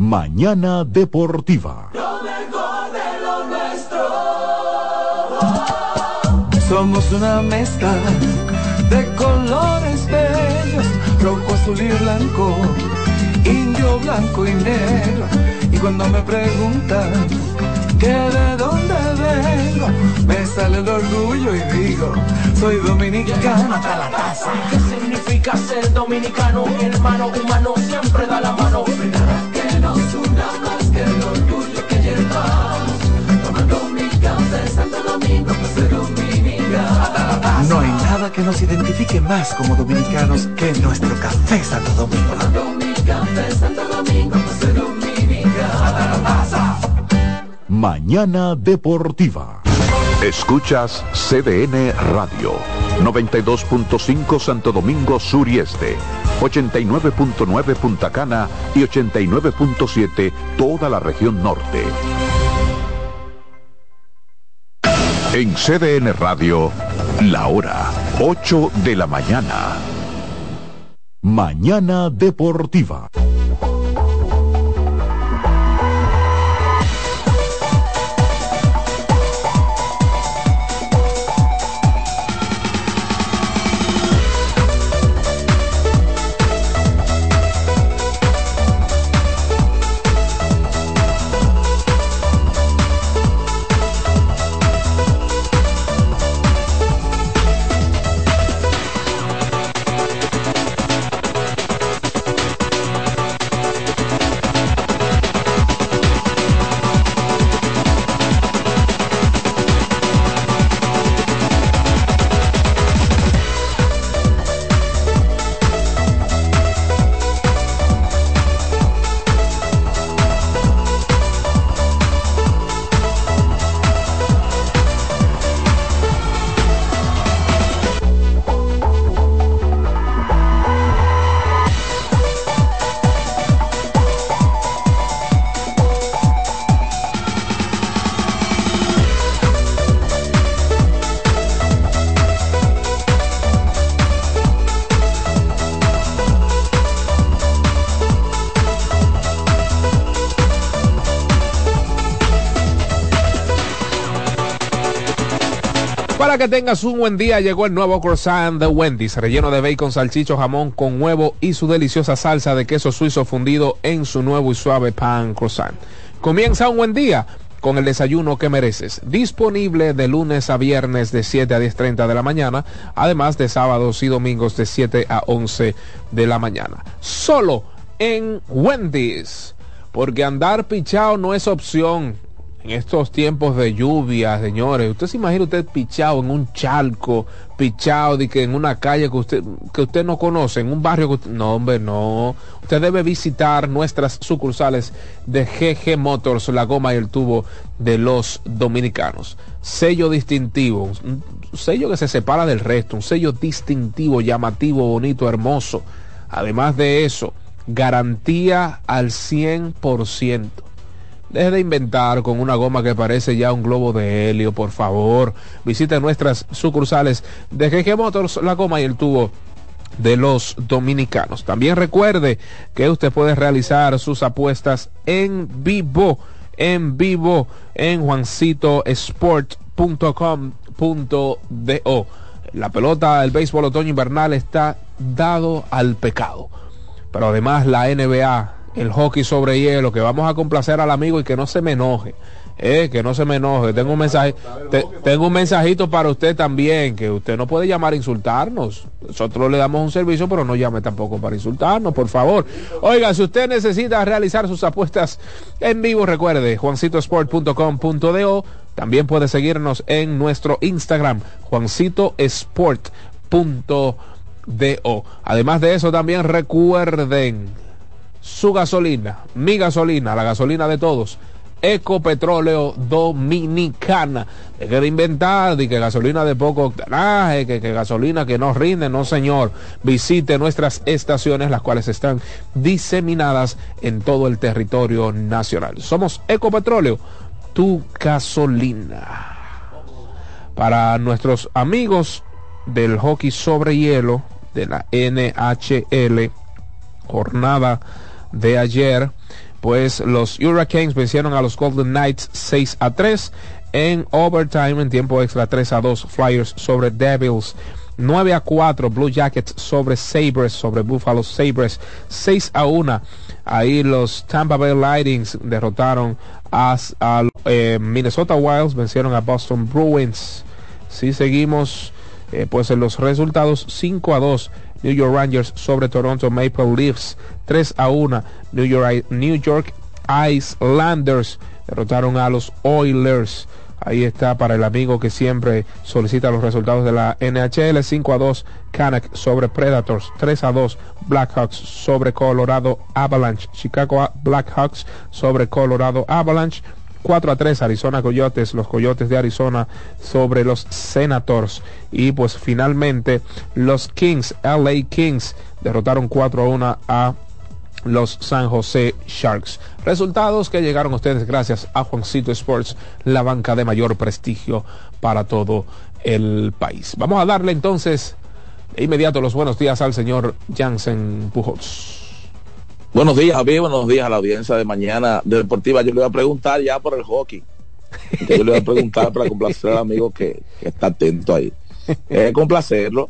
Mañana Deportiva. Somos una mezcla de colores bellos, rojo, azul y blanco, indio, blanco y negro. Y cuando me preguntan que de dónde vengo, me sale el orgullo y digo, soy dominicano hasta la taza. ¿Qué significa ser dominicano? Hermano humano siempre da la mano. No hay nada que nos identifique más como dominicanos que nuestro café Santo Domingo. Mañana Deportiva. Escuchas CDN Radio, 92.5 Santo Domingo Sur y Este, 89.9 Punta Cana y 89.7 toda la región norte. En CDN Radio, la hora 8 de la mañana. Mañana Deportiva. Que tengas un buen día, llegó el nuevo croissant de Wendy's, relleno de bacon, salchicho, jamón con huevo y su deliciosa salsa de queso suizo fundido en su nuevo y suave pan croissant. Comienza un buen día con el desayuno que mereces. Disponible de lunes a viernes de 7 a 10.30 de la mañana, además de sábados y domingos de 7 a 11 de la mañana. Solo en Wendy's. Porque andar pichado no es opción en estos tiempos de lluvia, señores, usted se imagina usted pichado en un charco, pichado de que en una calle que usted que usted no conoce, en un barrio que usted, no, hombre, no. Usted debe visitar nuestras sucursales de GG Motors, la goma y el tubo de los dominicanos. Sello distintivo, un sello que se separa del resto, un sello distintivo, llamativo, bonito, hermoso. Además de eso, garantía al 100%. Deje de inventar con una goma que parece ya un globo de helio, por favor. Visite nuestras sucursales de GG Motors, la goma y el tubo de los dominicanos. También recuerde que usted puede realizar sus apuestas en vivo, en vivo en juancitosport.com.do. La pelota del béisbol otoño invernal está dado al pecado. Pero además la NBA el hockey sobre hielo, que vamos a complacer al amigo y que no se me enoje. Eh, que no se me enoje. Tengo un mensaje, te, tengo un mensajito para usted también, que usted no puede llamar a insultarnos. Nosotros le damos un servicio, pero no llame tampoco para insultarnos, por favor. Oiga, si usted necesita realizar sus apuestas en vivo, recuerde, juancitosport.com.do. También puede seguirnos en nuestro Instagram, juancitosport.do. Además de eso, también recuerden su gasolina, mi gasolina, la gasolina de todos. Ecopetróleo Dominicana. Deje de inventar de que gasolina de poco octanaje, que, que, gasolina que no rinde, no señor. Visite nuestras estaciones, las cuales están diseminadas en todo el territorio nacional. Somos Ecopetróleo, tu gasolina. Para nuestros amigos del hockey sobre hielo, de la NHL, jornada de ayer, pues los Hurricanes vencieron a los Golden Knights 6 a 3 en overtime en tiempo extra 3 a 2 Flyers sobre Devils 9 a 4 Blue Jackets sobre Sabres sobre Buffalo Sabres 6 a 1 ahí los Tampa Bay Lightnings derrotaron a, a eh, Minnesota Wilds vencieron a Boston Bruins. Si seguimos eh, pues en los resultados 5 a 2 New York Rangers sobre Toronto Maple Leafs 3 a 1. New York, New York Islanders derrotaron a los Oilers. Ahí está para el amigo que siempre solicita los resultados de la NHL. 5 a 2 Canuck sobre Predators. 3 a 2 Blackhawks sobre Colorado Avalanche. Chicago Blackhawks sobre Colorado Avalanche. 4 a 3 Arizona Coyotes, los Coyotes de Arizona sobre los Senators. Y pues finalmente los Kings, LA Kings, derrotaron 4 a 1 a los San José Sharks. Resultados que llegaron ustedes gracias a Juancito Sports, la banca de mayor prestigio para todo el país. Vamos a darle entonces de inmediato los buenos días al señor Jansen Pujols. Buenos días, Javier. Buenos días a la audiencia de mañana de Deportiva. Yo le voy a preguntar ya por el hockey. Yo le voy a preguntar para complacer al amigo que, que está atento ahí. Eh, complacerlo.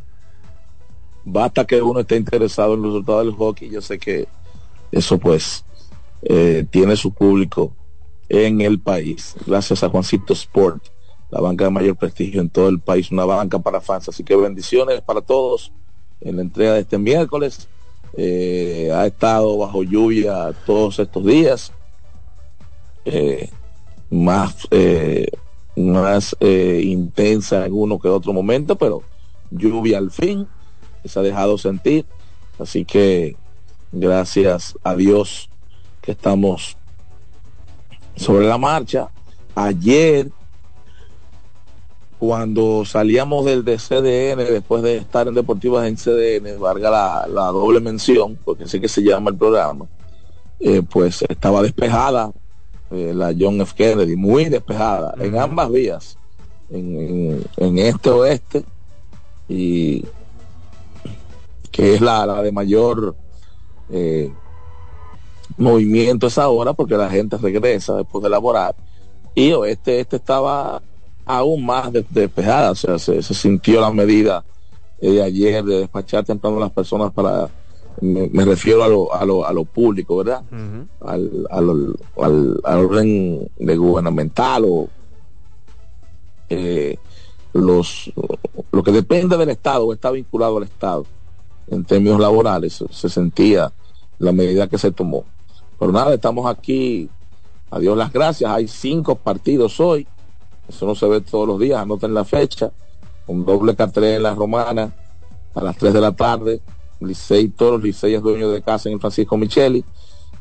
Basta que uno esté interesado en los resultados del hockey. Yo sé que eso pues eh, tiene su público en el país. Gracias a Juancito Sport, la banca de mayor prestigio en todo el país, una banca para fans. Así que bendiciones para todos en la entrega de este miércoles. Eh, ha estado bajo lluvia todos estos días. Eh, más más intensa en uno que otro momento, pero lluvia al fin se ha dejado sentir. Así que gracias a Dios que estamos sobre la marcha. Ayer, cuando salíamos del de CDN, después de estar en Deportivas en CDN, valga la, doble mención, porque sé que se llama el programa, eh, pues estaba despejada eh, la John F. Kennedy, muy despejada, en ambas vías, en, este oeste, y que es la, la de mayor eh, movimiento esa hora porque la gente regresa después de laborar y este este estaba aún más despejada, o sea, se, sintió la medida de ayer de despachar temprano a las personas para, me, refiero a lo, a lo, a lo público, ¿verdad? al, al, al, orden de gubernamental o eh, los, lo que depende del Estado o está vinculado al Estado en términos laborales, se sentía la medida que se tomó. Pero nada, estamos aquí, a Dios las gracias, hay cinco partidos hoy, eso no se ve todos los días, anoten la fecha, un doble cartel en la romana a las 3 de la tarde, Licey Toros, Licey es dueño de casa en Francisco Micheli,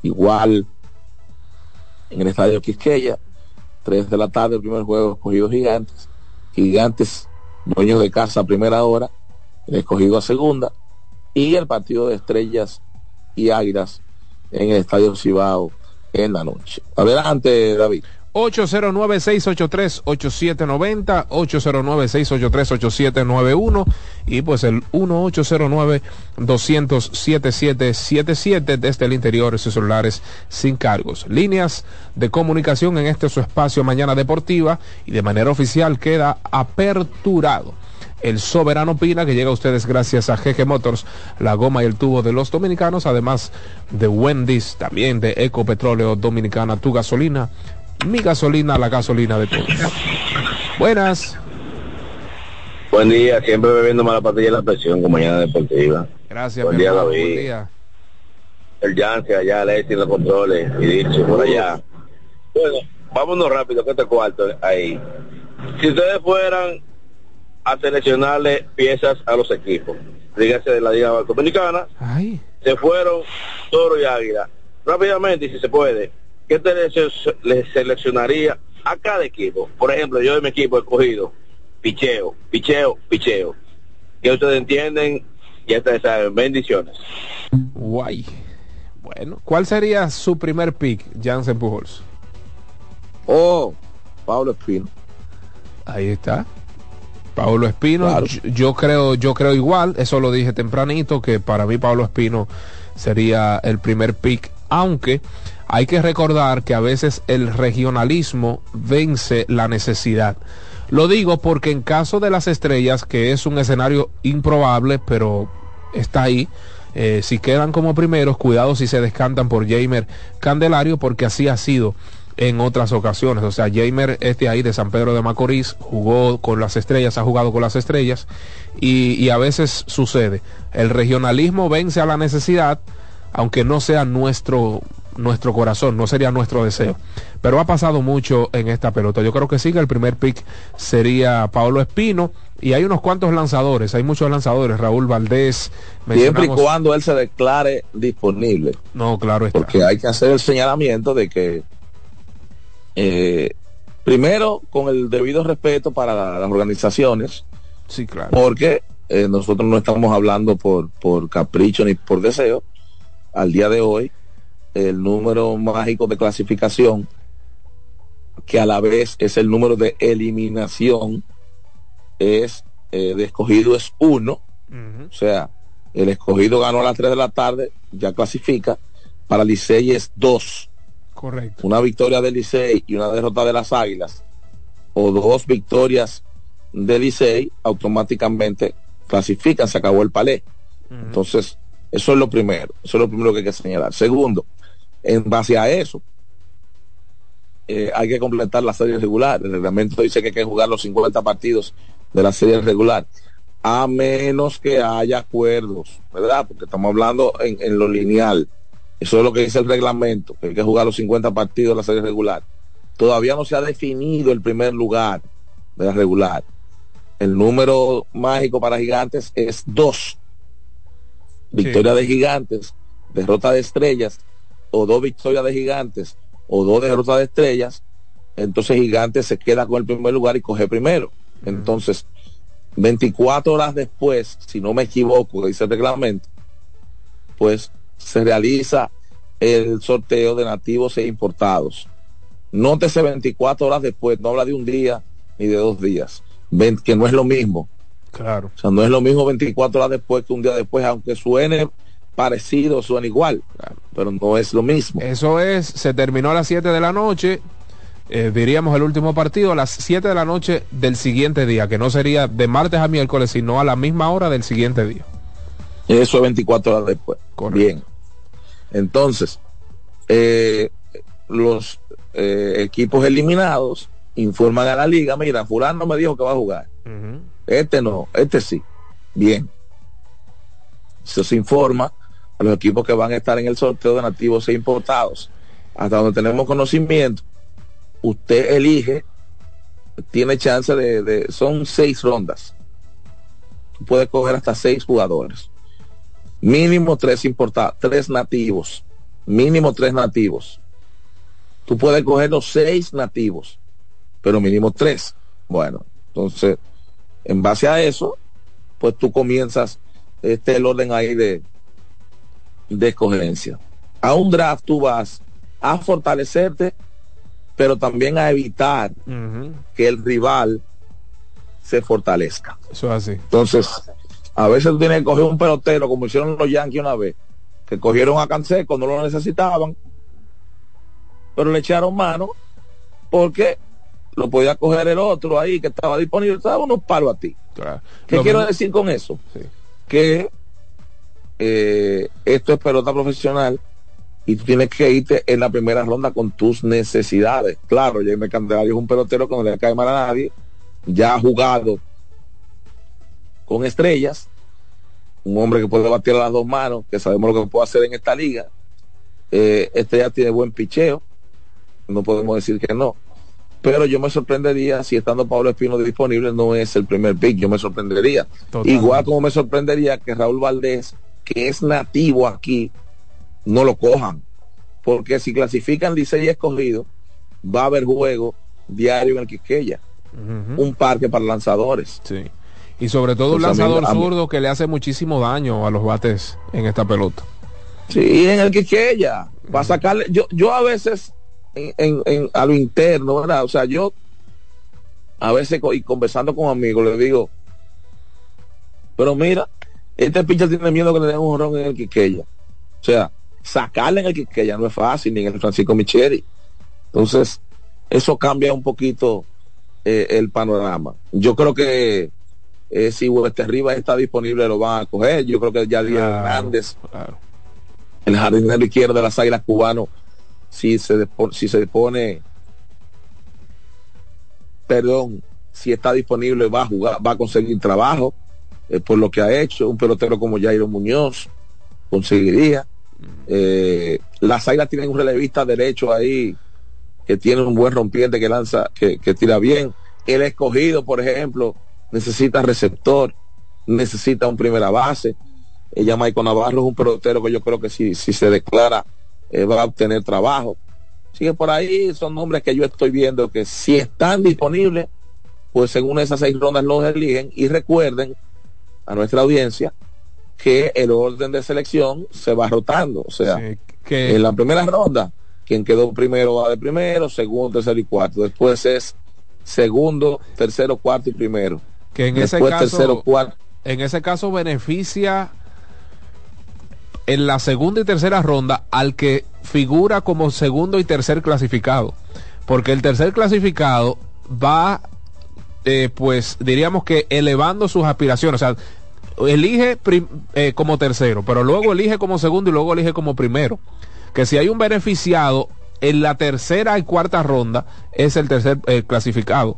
igual en el estadio Quisqueya, 3 de la tarde el primer juego escogido Gigantes, Gigantes dueños de casa a primera hora, escogido a segunda, y el partido de estrellas y Águilas en el Estadio Cibao en la noche. Adelante, David. 809-683-8790, 809-683-8791 y pues el 1809-200-7777 desde el interior sus celulares sin cargos. Líneas de comunicación en este su espacio Mañana Deportiva y de manera oficial queda aperturado el Soberano Pina, que llega a ustedes gracias a GG Motors, la goma y el tubo de los dominicanos, además de Wendy's, también de Ecopetróleo Dominicana, tu gasolina, mi gasolina, la gasolina de todos. Buenas. Buen día, siempre bebiendo mala patilla de la presión con Mañana Deportiva. Gracias, buen día, David. Buen día. El Yance allá, Leti, los controles, y dicho por allá. Bueno, vámonos rápido, que este cuarto ahí. Si ustedes fueran a seleccionarle piezas a los equipos. Dígase de la Liga Dominicana. Se fueron Toro y Águila. Rápidamente, si se puede, ¿qué te le seleccionaría a cada equipo? Por ejemplo, yo de mi equipo he cogido picheo, picheo, picheo. Que ustedes entienden, ya ustedes saben. Bendiciones. Guay. Bueno, ¿cuál sería su primer pick, Jansen Pujols? Oh, Pablo Espino. Ahí está. Pablo Espino, yo, creo, yo creo igual, eso lo dije tempranito, que para mí Pablo Espino sería el primer pick, aunque hay que recordar que a veces el regionalismo vence la necesidad. Lo digo porque en caso de las estrellas, que es un escenario improbable, pero está ahí, eh, si quedan como primeros, cuidado si se descantan por Jamer Candelario, porque así ha sido en otras ocasiones. O sea, Jamer este ahí de San Pedro de Macorís jugó con las estrellas, ha jugado con las estrellas y, a veces sucede. El regionalismo vence a la necesidad, aunque no sea nuestro nuestro corazón, no sería nuestro deseo. Pero ha pasado mucho en esta pelota. Yo creo que sí que el primer pick sería Pablo Espino. Y hay unos cuantos lanzadores, hay muchos lanzadores, Raúl Valdés. Siempre y cuando él se declare disponible. No, claro está. Porque hay que hacer el señalamiento de que Eh, primero, con el debido respeto para la- las organizaciones, Sí, claro. porque eh, nosotros no estamos hablando por, por capricho ni por deseo. Al día de hoy, el número mágico de clasificación, que a la vez es el número de eliminación, es eh, de escogido es uno. O sea, el escogido ganó a las 3 de la tarde, ya clasifica. Para Licey es 2. Correcto. Una victoria del Licey y una derrota de las Águilas, o dos victorias de Licey, automáticamente clasifican, se acabó el palé. Entonces, eso es lo primero, eso es lo primero que hay que señalar. Segundo, en base a eso, eh, hay que completar la serie regular. El reglamento dice que hay que jugar los 50 partidos de la serie regular, a menos que haya acuerdos, ¿verdad? Porque estamos hablando en, en lo lineal. Eso es lo que dice el reglamento, que hay que jugar los 50 partidos de la serie regular. Todavía no se ha definido el primer lugar de la regular. El número mágico para gigantes es dos. Victoria de gigantes, derrota de estrellas, o dos victorias de gigantes, o dos derrotas de estrellas. Entonces gigantes se queda con el primer lugar y coge primero. Entonces, 24 horas después, si no me equivoco, dice el reglamento, pues se realiza el sorteo de nativos e importados. Nótese 24 horas después, no habla de un día ni de dos días, que no es lo mismo. Claro. O sea, no es lo mismo 24 horas después que un día después, aunque suene parecido, suene igual, pero no es lo mismo. Eso es, se terminó a las 7 de la noche, eh, diríamos el último partido, a las 7 de la noche del siguiente día, que no sería de martes a miércoles, sino a la misma hora del siguiente día. Eso es 24 horas después. Bien. Entonces, eh, los eh, equipos eliminados informan a la liga, mira, fulano me dijo que va a jugar. Este no, este sí. Bien. Se informa a los equipos que van a estar en el sorteo de nativos e importados. Hasta donde tenemos conocimiento, usted elige, tiene chance de, son seis rondas. Tú puedes coger hasta seis jugadores. Mínimo tres importados, tres nativos. Mínimo tres nativos. Tú puedes coger los seis nativos, pero mínimo tres. Bueno, entonces, en base a eso, pues tú comienzas este el orden ahí de, de escogencia. A un draft tú vas a fortalecerte, pero también a evitar que el rival se fortalezca. Eso es así. Entonces, a veces tú tienes que coger un pelotero, como hicieron los Yankees una vez, que cogieron a Canseco, no lo necesitaban, pero le echaron mano porque lo podía coger el otro ahí que estaba disponible, estaba unos palos a ti. ¿Qué Lo quiero mismo- decir con eso? Que eh, esto es pelota profesional y tú tienes que irte en la primera ronda con tus necesidades. Claro, Jaime Candelario es un pelotero que no le cae mal a nadie, ya ha jugado con estrellas, un hombre que puede batir a las dos manos, que sabemos lo que puede hacer en esta liga. Eh, este ya tiene buen picheo, no podemos decir que no. Pero yo me sorprendería si estando Pablo Espino disponible no es el primer pick, yo me sorprendería. Totalmente. Igual como me sorprendería que Raúl Valdés, que es nativo aquí, no lo cojan. Porque si clasifican Licey y escogido, va a haber juego diario en el Quisqueya. Un parque para lanzadores. Sí. Y sobre todo un Pues a lanzador a mí- zurdo que le hace muchísimo daño a los bates en esta pelota. Sí, en el Quisqueya. Para sacarle. Yo, yo a veces, en, en- en- a lo interno, ¿verdad? O sea, yo a veces y conversando con amigos le digo, pero mira, este pitcher tiene miedo que le den un ron en el Quisqueya. O sea, sacarle en el Quisqueya no es fácil, ni en el Francisco Micheli. Entonces, eso cambia un poquito eh, el panorama. Yo creo que eh, si este Rivas está disponible lo van a coger. Yo creo que ya Díaz Hernández, el jardinero izquierdo de las águilas cubano, si se, si se pone, perdón, si está disponible va a jugar, va a conseguir trabajo eh, por lo que ha hecho. Un pelotero como Jairo Muñoz conseguiría. Eh, las águilas tienen un relevista derecho ahí que tiene un buen rompiente que lanza, que, que tira bien. El escogido, por ejemplo, necesita receptor, necesita un primera base. Ella Maico Navarro es un pelotero que yo creo que si, si se declara eh, va a obtener trabajo. Así que por ahí son nombres que yo estoy viendo que si están disponibles, pues según esas seis rondas los eligen. Y recuerden a nuestra audiencia que el orden de selección se va rotando. O sea, que en la primera ronda, quien quedó primero va de primero, segundo, tercero y cuarto. Después es segundo, tercero, cuarto y primero. que en ese caso tercero, cuarto. en ese caso beneficia en la segunda y tercera ronda al que figura como segundo y tercer clasificado porque el tercer clasificado va eh, pues diríamos que elevando sus aspiraciones o sea elige eh, como tercero pero luego elige como segundo y luego elige como primero que si hay un beneficiado en la tercera y cuarta ronda es el tercer eh, clasificado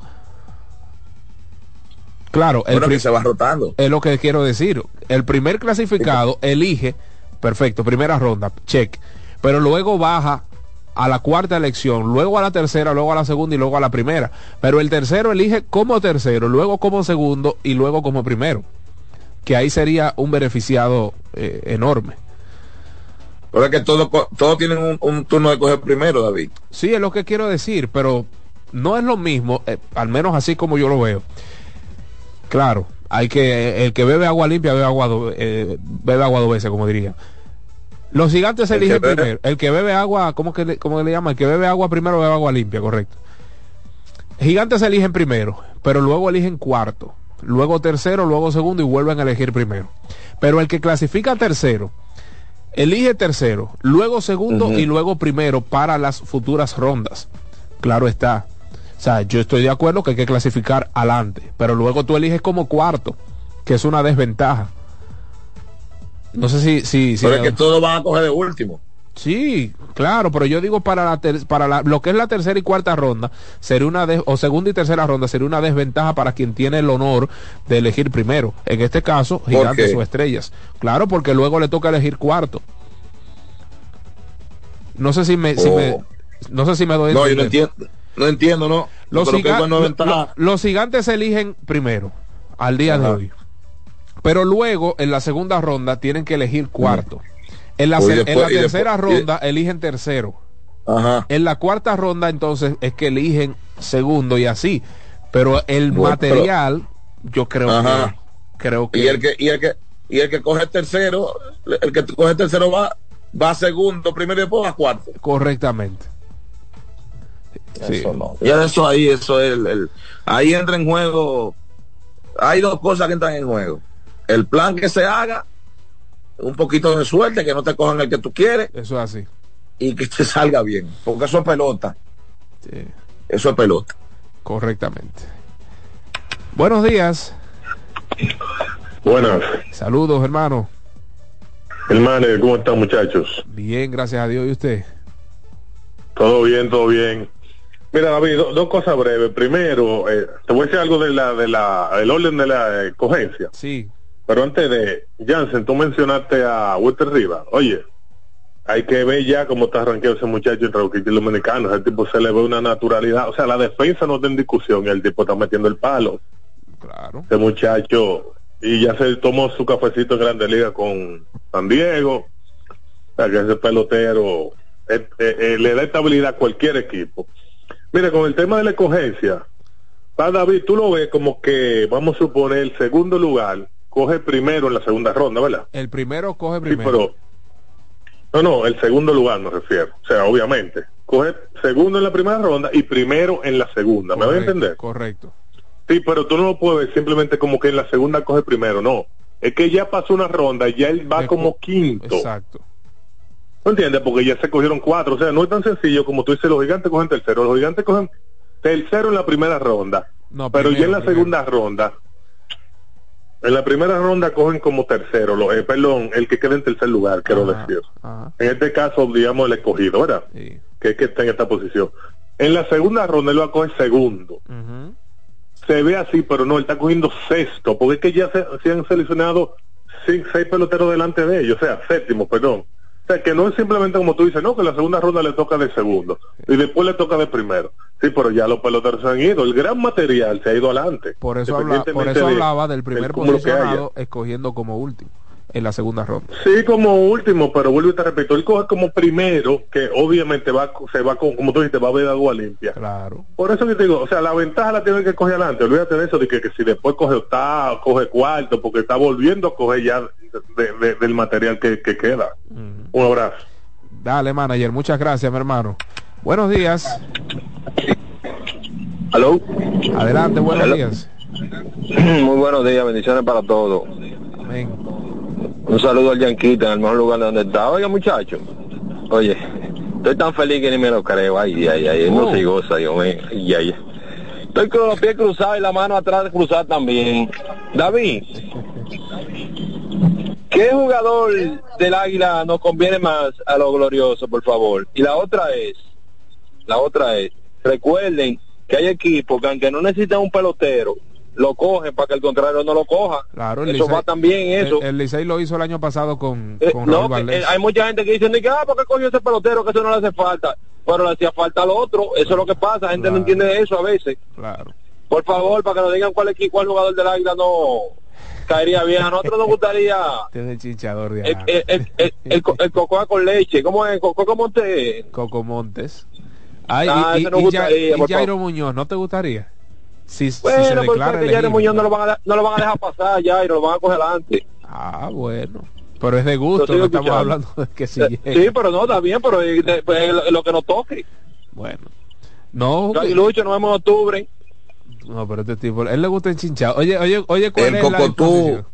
Claro, el que se va rotando. es lo que quiero decir. El primer clasificado elige, perfecto, primera ronda, check. Pero luego baja a la cuarta elección, luego a la tercera, luego a la segunda y luego a la primera. Pero el tercero elige como tercero, luego como segundo y luego como primero. Que ahí sería un beneficiado eh, enorme. Pero es que todos todo tienen un, un turno de coger primero, David. Sí, es lo que quiero decir, pero no es lo mismo, eh, al menos así como yo lo veo. Claro, hay que el que bebe agua limpia bebe agua do- eh, bebe agua dos veces, como diría. Los gigantes El que eligen bebe- primero. El que bebe agua, ¿cómo que le, cómo le llama? El que bebe agua primero bebe agua limpia, correcto. Gigantes eligen primero, pero luego eligen cuarto, luego tercero, luego segundo y vuelven a elegir primero. Pero el que clasifica tercero, elige tercero, luego segundo y luego primero para las futuras rondas. Claro está. O sea, yo estoy de acuerdo que hay que clasificar adelante, pero luego tú eliges como cuarto, que es una desventaja. No sé si... si, si Pero es que todos van a coger de último. Sí, claro, pero yo digo para la ter- para la- lo que es la tercera y cuarta ronda sería una o segunda y tercera ronda sería una desventaja para quien tiene el honor de elegir primero. En este caso, gigantes o estrellas. Claro, porque luego le toca elegir cuarto. No sé si me, si Oh. me- no sé si me doy No, yo no entiendo. No entiendo, ¿no? Los, giga- lo- los gigantes eligen primero, al día de hoy. Pero luego, en la segunda ronda, tienen que elegir cuarto. En la, en después- la y después- tercera y- ronda, eligen tercero. Ajá. En la cuarta ronda, entonces, es que eligen segundo y así. Pero el Bueno, material, yo creo Ajá. que. Creo que. Y el que, y el que, y el que coge tercero, el que coge tercero va, va segundo, primero y después va cuarto. Correctamente. Sí. Eso no. Ya eso ahí, eso es el, el- ahí entra en juego. Hay dos cosas que entran en juego. El plan que se haga, un poquito de suerte, que no te cojan el que tú quieres Eso es así. y que te salga bien. Porque eso es pelota. Sí, Eso es pelota. correctamente. Buenos días. Buenas, Saludos, hermano. hermano, ¿cómo están muchachos? Bien, gracias a Dios. ¿Y usted? Todo bien, todo bien. Mira, David, do- dos cosas breves. Primero, eh, te voy a decir algo de la, de la, el orden de la eh, cogencia. Sí. Pero antes de, Jansen, tú mencionaste a Walter Rivas. Oye, hay que ver ya cómo está arranqueado ese muchacho entre los dominicanos. El tipo se le ve una naturalidad. O sea, la defensa no está en discusión el tipo está metiendo el palo. Claro. Ese muchacho, y ya se tomó su cafecito en Grande Liga con San Diego. O sea, que ese pelotero eh, eh, eh, le da estabilidad a cualquier equipo. Mira, con el tema de la escogencia, para David, tú lo ves como que, vamos a suponer, el segundo lugar coge primero en la segunda ronda, ¿verdad? El primero coge Sí, primero. pero... No, no, el segundo lugar me refiero. O sea, obviamente. Coge segundo en la primera ronda y primero en la segunda. ¿Me voy a entender? Correcto. Sí, pero tú no lo puedes simplemente como que en la segunda coge primero, no. Es que ya pasó una ronda, ya él va como co- quinto. Exacto. ¿No entiendes? Porque ya se cogieron cuatro. O sea, no es tan sencillo como tú dices, los gigantes cogen tercero. Los gigantes cogen tercero en la primera ronda. No, pero ya en la primero. segunda ronda, en la primera ronda cogen como tercero. Lo, eh, perdón, el que queda en tercer lugar, quiero Ajá, decir. ajá. En este caso, digamos, el escogido, ¿verdad? Sí. Que es que está en esta posición. En la segunda ronda él va a coger segundo. Se ve así, pero no, él está cogiendo sexto, porque es que ya se, se han seleccionado seis peloteros delante de ellos, o sea, séptimo, perdón. O sea, que no es simplemente como tú dices, no, que la segunda ronda le toca de segundo y después le toca de primero. Sí, pero ya los peloteros se han ido, el gran material se ha ido adelante. Por eso, habla- por eso hablaba del primer haya. posicionado escogiendo como último. En la segunda ronda. Sí, como último, pero vuelvo y te repito, él coge como primero, que obviamente va, se va con, como tú dijiste, va a ver agua limpia. Claro. Por eso que te digo, o sea, la ventaja la tiene que coger adelante. Olvídate de eso, de que, que si después coge octavo, coge cuarto, porque está volviendo a coger ya de- de- del material que, que queda. Un abrazo. Dale, manager, muchas gracias, mi hermano. Buenos días. Aló. Adelante, buenos Hello. días. Muy buenos días, bendiciones para todos. Amén. Un saludo al Yanquita, en el mejor lugar de donde está. Oiga, muchacho. Oye, estoy tan feliz que ni me lo creo. Ay, ay, ay, no se goza, Dios mío. Ay, ay. Estoy con los pies cruzados y la mano atrás cruzada también. David, ¿qué jugador del Águila nos conviene más a lo glorioso, por favor? Y la otra es, la otra es, recuerden que hay equipos que aunque no necesitan un pelotero, lo cogen para que el contrario no lo coja. Claro, el eso Licey- va también eso. El, el Licey lo hizo el año pasado con, Eh, con no, que, eh, hay mucha gente que dice, ni que, ah, ¿por qué cogió ese pelotero? Que eso no le hace falta. Pero le hacía falta al otro. Eso es lo que pasa. La gente no entiende eso a veces. Claro. Por favor, para que nos digan cuál equipo, cuál jugador del Águila no caería bien. A nosotros nos gustaría Tiene chinchador de el, el, el, el, el co- el cocoa con leche. ¿Cómo es? ¿Cocoa Monte? Coco Montes. Ay, Ah, y, y, y gustaría, y Jairo. Muñoz, ¿no te gustaría? Si, si se Bueno, porque declara que elegible. Muñoz no lo, van a, no lo van a dejar pasar ya y lo van a coger adelante. Ah, bueno. Pero es de gusto, no estamos hablando de que si Sí, pero no, está bien, pero eh, de- pues, lo, lo que nos toque. Bueno. No, Lucho, nos vemos en octubre. no, pero este tipo, él le gusta enchinchado. Oye, oye, oye, ¿cuál El es la Cocotú, disposición?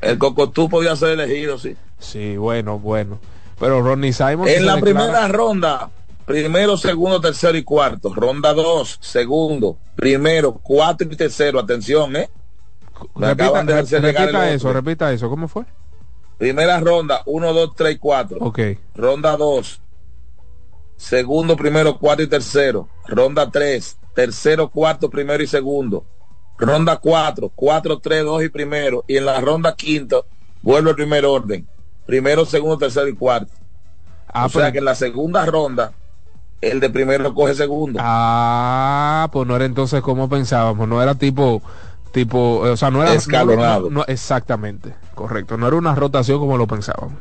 el Cocotú podía ser elegido, sí. Sí, bueno, bueno. Pero Ronnie Simon En la declara- primera ronda, primero, segundo, tercero y cuarto. Ronda dos, segundo, primero, cuatro y tercero. Atención, ¿eh? Me Repita, acaban de repita eso, repita eso. ¿Cómo fue? Primera ronda, uno, dos, tres, cuatro. Ok. Ronda dos, segundo, primero, cuarto y tercero. Ronda tres, tercero, cuarto, primero y segundo. Ronda cuatro, cuatro, tres, dos y primero. Y en la ronda quinta, vuelve el primer orden. Primero, segundo, tercero y cuarto. Ah, o sea que en la segunda ronda, el de primero coge segundo. Ah, pues no era entonces como pensábamos, no era tipo, tipo, o sea, no era Escalonado. no- no- exactamente, correcto, no era una rotación como lo pensábamos.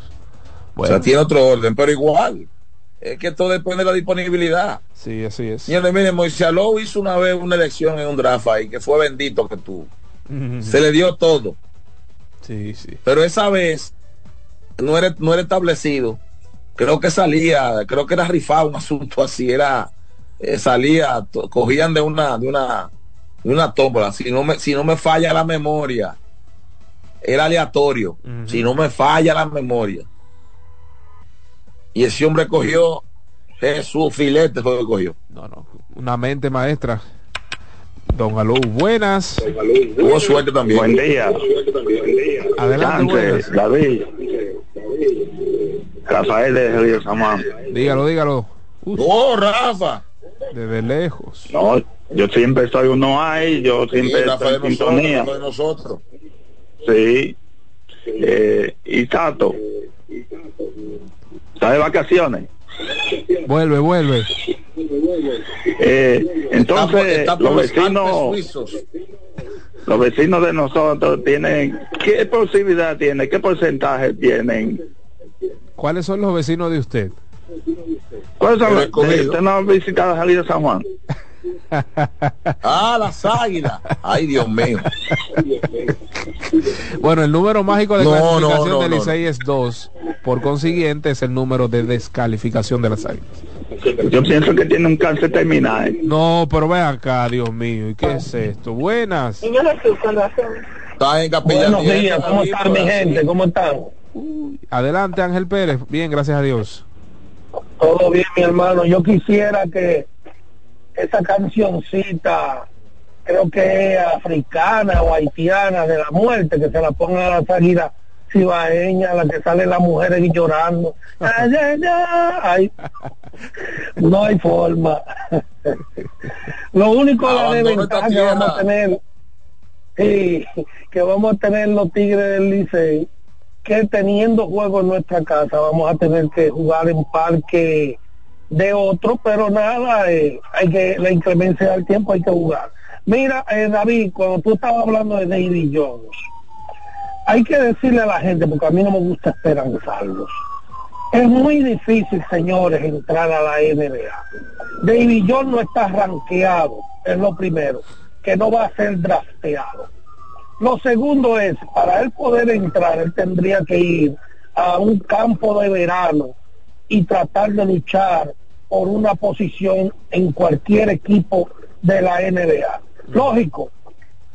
O sea, tiene otro orden, pero igual. Es que todo depende de la disponibilidad. Sí, así es. Señores, miren, Moisés Alou hizo una vez una elección en un draft ahí, que fue bendito que tú. Se le dio todo. Sí, sí. Pero esa vez no era, no era establecido. Creo que salía, creo que era rifado un asunto así, era, eh, salía, cogían de una, de una, de una tómbola. Si no me, si no me falla la memoria, era aleatorio. Si no me falla la memoria. Y ese hombre cogió Jesús filete fue lo que cogió. No, no, una mente maestra. Don Alou, buenas. Tuvo suerte también. Buen día. Adelante. David. Rafael de Río Samán. Dígalo, dígalo. Oh, Rafa. Desde lejos. No, yo siempre soy uno ahí, yo Sí, siempre Rafael estoy de en sintonía. nosotros, de nosotros. Sí. Eh, y Tato. ¿Está de vacaciones? Vuelve, vuelve. Eh, entonces, Está por los vecinos, los vecinos de nosotros tienen, ¿qué posibilidad tienen? ¿Qué porcentaje tienen? ¿Cuáles son los vecinos de usted? ¿Cuáles son los? escogido. ¿Usted no ha visitado Jalía San Juan? Ah, las águilas. Ay, Dios mío. Bueno, el número mágico de No, clasificación no, no, del no. Licey es 2. Por consiguiente, es el número de descalificación de las águilas. Yo pienso que tiene un cáncer terminal. No, pero ven acá, Dios mío. ¿Y qué es esto? Buenas. Está en capilla. Buenos días, ¿cómo están mi gente? ¿Cómo están? Adelante, Ángel Pérez. Bien, gracias a Dios. Todo bien, mi hermano. Yo quisiera que esa cancioncita, creo que es africana o haitiana de la muerte, que se la pongan a las águilas cibaeñas, la que salen las mujeres llorando. Ay, ay, ay. No hay forma. Lo único la esta que vamos a tener, sí, que vamos a tener los Tigres del Licey, que teniendo juego en nuestra casa vamos a tener que jugar en parque de otro, pero nada, eh, hay que la inclemencia del tiempo hay que jugar. Mira, eh, David, cuando tú estabas hablando de David Jones, hay que decirle a la gente, porque a mí no me gusta esperanzarlos. Es muy difícil, señores, entrar a la NBA. David Jones no está rankeado, es lo primero, que no va a ser drafteado. Lo segundo es, para él poder entrar, él tendría que ir a un campo de verano y tratar de luchar por una posición en cualquier equipo de la NBA. Lógico,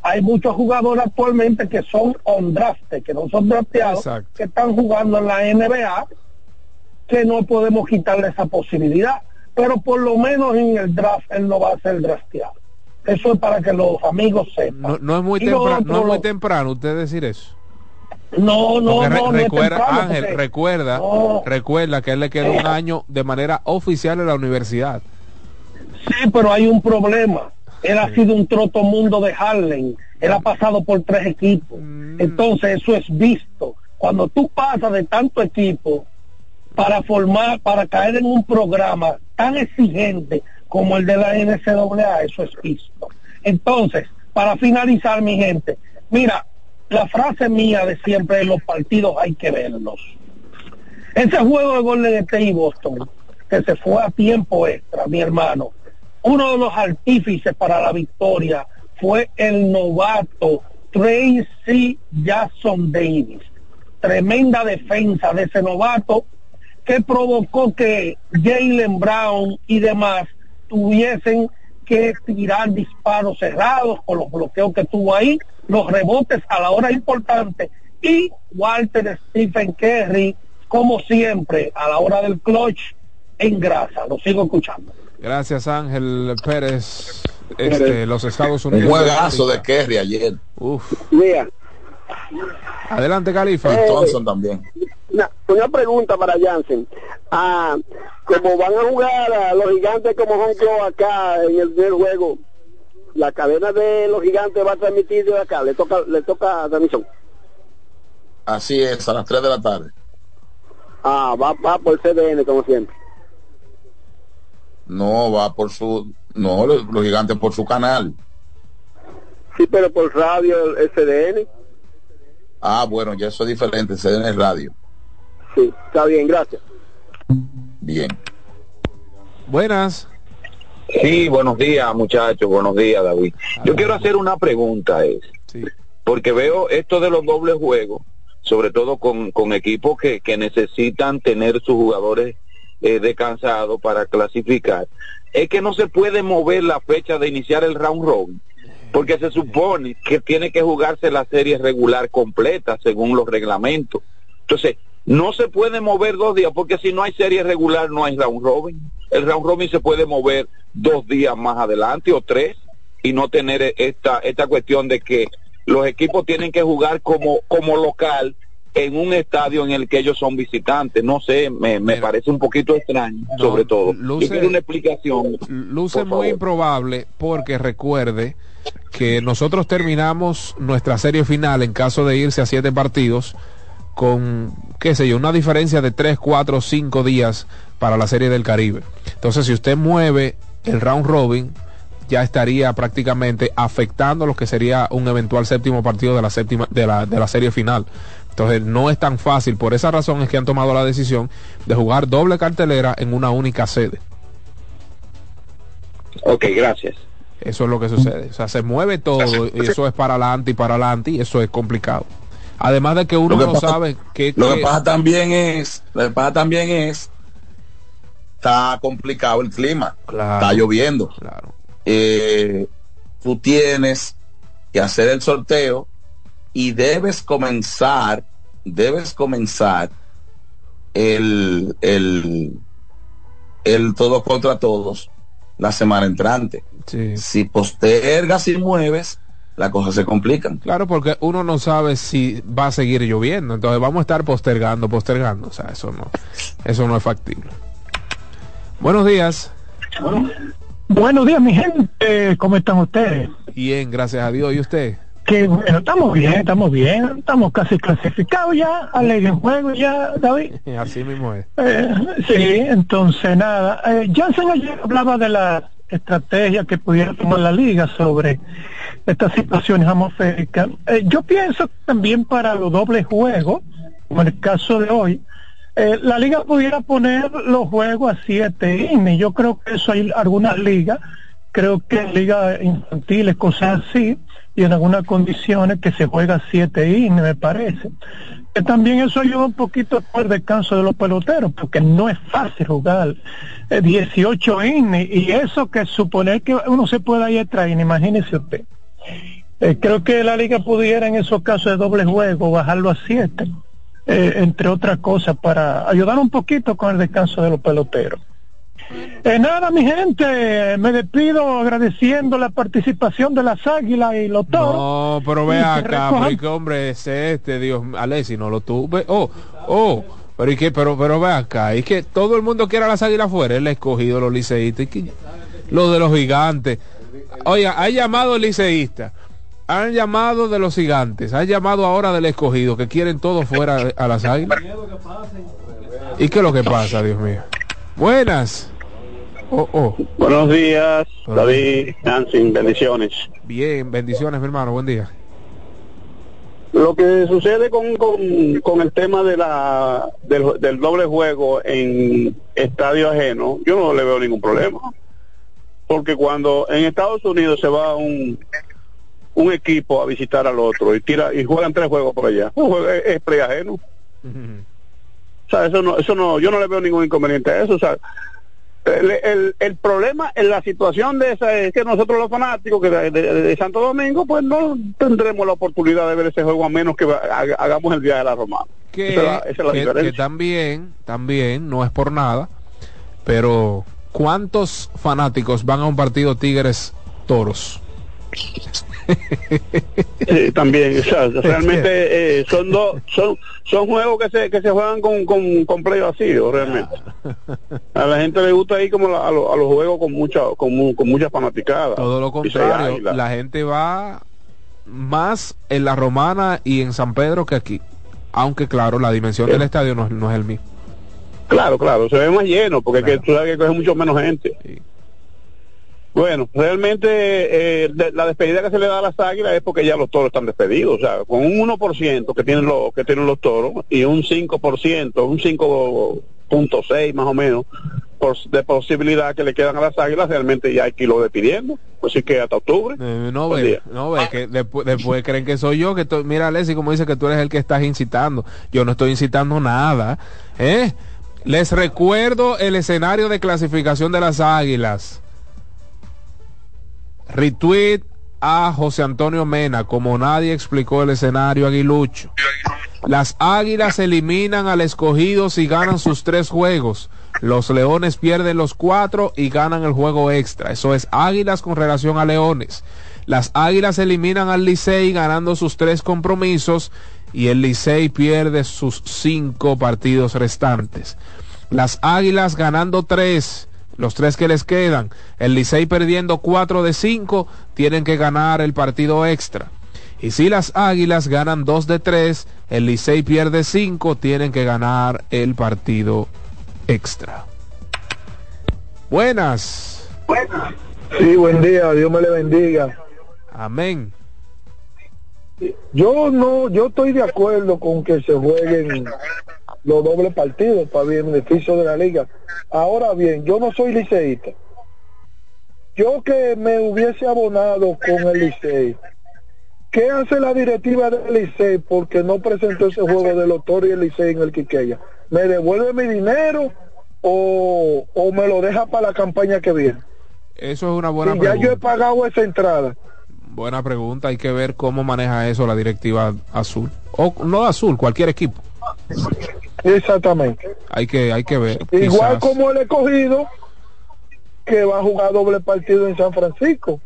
hay muchos jugadores actualmente que son on draft, que no son drafteados, que están jugando en la NBA, que no podemos quitarle esa posibilidad. Pero por lo menos en el draft él no va a ser drafteado. Eso es para que los amigos sepan. No, no es muy temprano, no es muy temprano usted decir eso. No, no, re- no, no recuerda, temprano, Ángel, porque- recuerda, No. recuerda que él le quedó un año de manera oficial en la universidad. Sí, pero hay un problema. Él ha sido un trotomundo de Harlem. Él ha pasado por tres equipos. Entonces eso es visto. Cuando tú pasas de tanto equipo para formar, para caer en un programa tan exigente como el de la NCAA, eso es visto. Entonces, para finalizar, mi gente, mira, la frase mía de siempre los partidos hay que verlos. Ese juego de Golden State y Boston, que se fue a tiempo extra, mi hermano, uno de los artífices para la victoria fue el novato Tracy Jackson Davis. Tremenda defensa de ese novato que provocó que Jalen Brown y demás tuviesen que tirar disparos cerrados con los bloqueos que tuvo ahí, los rebotes a la hora importante y Walter Stephen Kerry, como siempre, a la hora del clutch en grasa. Lo sigo escuchando. Gracias Ángel Pérez, este, los Estados Un Unidos. juegazo de Kerry ayer. Uf. Mira, Adelante Califa. Eh, Thompson también. una, una pregunta para Jansen. Ah, como van a jugar a los gigantes como Hong Kong acá en el primer juego, la cadena de los gigantes va a transmitir de acá, le toca, le toca transmisión. Así es, a las 3 de la tarde. Ah, va, va por CDN como siempre. No, va por su... No, los, los gigantes por su canal. Sí, pero por radio el CDN. Ah, bueno, ya eso es diferente, se en el radio. Sí, está bien, gracias. Bien. Buenas. Sí, buenos días, muchachos. Buenos días, David. Yo quiero hacer una pregunta, es, porque veo esto de los dobles juegos, sobre todo con, con equipos que, que necesitan tener sus jugadores eh, descansados para clasificar. Es que no se puede mover la fecha de iniciar el round robin, porque se supone que tiene que jugarse la serie regular completa según los reglamentos. Entonces, no se puede mover dos días, porque si no hay serie regular no hay round robin. El round robin se puede mover dos días más adelante o tres y no tener esta esta cuestión de que los equipos tienen que jugar como como local en un estadio en el que ellos son visitantes. No sé, me, me parece un poquito extraño, sobre todo. luce- quiero una explicación. Luce muy favor. improbable porque recuerde que nosotros terminamos nuestra serie final en caso de irse a siete partidos con, qué sé yo, una diferencia de tres, cuatro, cinco días para la serie del Caribe. Entonces, si usted mueve el round robin, ya estaría prácticamente afectando lo que sería un eventual séptimo partido de la séptima de la, de la serie final. Entonces no es tan fácil, por esa razón es que han tomado la decisión de jugar doble cartelera en una única sede. Ok, gracias. Eso es lo que sucede. O sea, se mueve todo y eso es para adelante y para adelante y eso es complicado. Además de que uno que no pasa- sabe que, Lo que que- pasa también es, lo que pasa también es, está complicado el clima, está lloviendo. Eh, tú tienes que hacer el sorteo y debes comenzar, debes comenzar el, el, el todos contra todos la semana entrante. Si postergas y mueves, las cosas se complican. Claro, porque uno no sabe si va a seguir lloviendo. Entonces vamos a estar postergando, postergando. O sea, eso no, eso no es factible. Buenos días. Buenos días, mi gente. ¿Cómo están ustedes? Bien, gracias a Dios. ¿Y usted? Que bueno, estamos bien, estamos bien. Estamos casi clasificados ya. A ley de juego ya, David. Así mismo es. Eh, sí, entonces nada. Eh, Jansen ayer hablaba de las estrategia que pudiera tomar la liga sobre estas situaciones atmosféricas. Eh, yo pienso también para los dobles juegos, como en el caso de hoy, eh, la liga pudiera poner los juegos a siete innings. Yo creo que eso hay algunas ligas, creo que ligas infantiles, cosas así, y en algunas condiciones que se juega siete innings, me parece. Que también eso ayuda un poquito por el descanso de los peloteros, porque no es fácil jugar eh, 18 innings, y eso que suponer que uno se pueda ir atrás, imagínese usted. Eh, creo que la liga pudiera en esos casos de doble juego bajarlo a siete eh, entre otras cosas, para ayudar un poquito con el descanso de los peloteros. Eh, nada, mi gente, me despido agradeciendo la participación de las águilas y los toros. No, pero ve acá, pero ¿qué hombre es este? Dios, Alessi no lo tuve. Oh, oh, pero ¿y qué? Pero, pero ve acá, y que todo el mundo quiera las águilas afuera, él ha escogido los liceístas, y que- lo de los gigantes. Oiga, ha llamado el liceísta, han llamado de los gigantes, han llamado ahora del escogido, que quieren todo fuera a las águilas. ¿Y qué es lo que pasa, Dios mío? Buenas. Oh, oh. Buenos días, David, Nancy, bendiciones. Bien, bendiciones, mi hermano, buen día. Lo que sucede con, con, con el tema de la del, del doble juego en estadio ajeno, yo no le veo ningún problema. Porque cuando en Estados Unidos se va un, un equipo a visitar al otro y tira y juegan tres juegos por allá, juego es, es ajeno. O sea, eso no, eso no, yo no le veo ningún inconveniente a eso. O sea, el, el, el problema en la situación de esa es que nosotros los fanáticos que de, de- de Santo Domingo, pues no tendremos la oportunidad de ver ese juego a menos que hagamos el día de la Romana. que, Esa es la- esa es la que- diferencia. que también, también, no es por nada, pero ¿cuántos fanáticos van a un partido Tigres Toros? Sí, también, o sea, realmente eh, son dos, son, son juegos que se, que se juegan con, con, con play vacío, realmente. A la gente le gusta ir como la- a, lo- a los juegos con mucha, con, con mucha fanaticada. Todo lo contrario, la gente va más en la Romana y en San Pedro que aquí. Aunque claro, la dimensión del estadio no, es- no es el mismo. Claro, claro, se ve más lleno, porque que tú sabes que coge mucho menos gente. Bueno, realmente eh, de- la despedida que se le da a las águilas es porque ya los toros están despedidos, o sea, con un 1% que tienen los que tienen los toros y un 5%, un 5.6 más o menos por, de posibilidad que le quedan a las águilas, realmente ya hay que irlo despidiendo, así que hasta octubre. Eh, no ve, día. no ve, que después, después creen que soy yo, que to- mira Leslie como dice que tú eres el que estás incitando. Yo no estoy incitando nada. ¿eh? Les recuerdo el escenario de clasificación de las águilas. Retweet a José Antonio Mena, como nadie explicó el escenario aguilucho. Las águilas eliminan al escogido si ganan sus tres juegos. Los leones pierden los cuatro y ganan el juego extra. Eso es águilas con relación a leones. Las águilas eliminan al Licey ganando sus tres compromisos y el Licey pierde sus cinco partidos restantes. Las águilas ganando tres, los tres que les quedan. El Licey perdiendo cuatro de cinco, tienen que ganar el partido extra. Y si las águilas ganan dos de tres, el Licey pierde cinco, tienen que ganar el partido extra. Buenas. Sí, buen día, Dios me le bendiga. Amén. Yo no, yo estoy de acuerdo con que se jueguen los dobles partidos para bien beneficio de la liga. Ahora bien, yo no soy liceísta. Yo que me hubiese abonado con el Licey, ¿qué hace la directiva del Licey porque no presentó ese juego de los Toros y el Licey en el Quiqueya? ¿Me devuelve mi dinero o, o me lo deja para la campaña que viene? Eso es una buena Si ya pregunta. yo he pagado esa entrada. Buena pregunta. Hay que ver cómo maneja eso la directiva azul. O no azul, cualquier equipo. Exactamente. Hay que, hay que ver. Igual Quizás- como el escogido que va a jugar doble partido en San Francisco.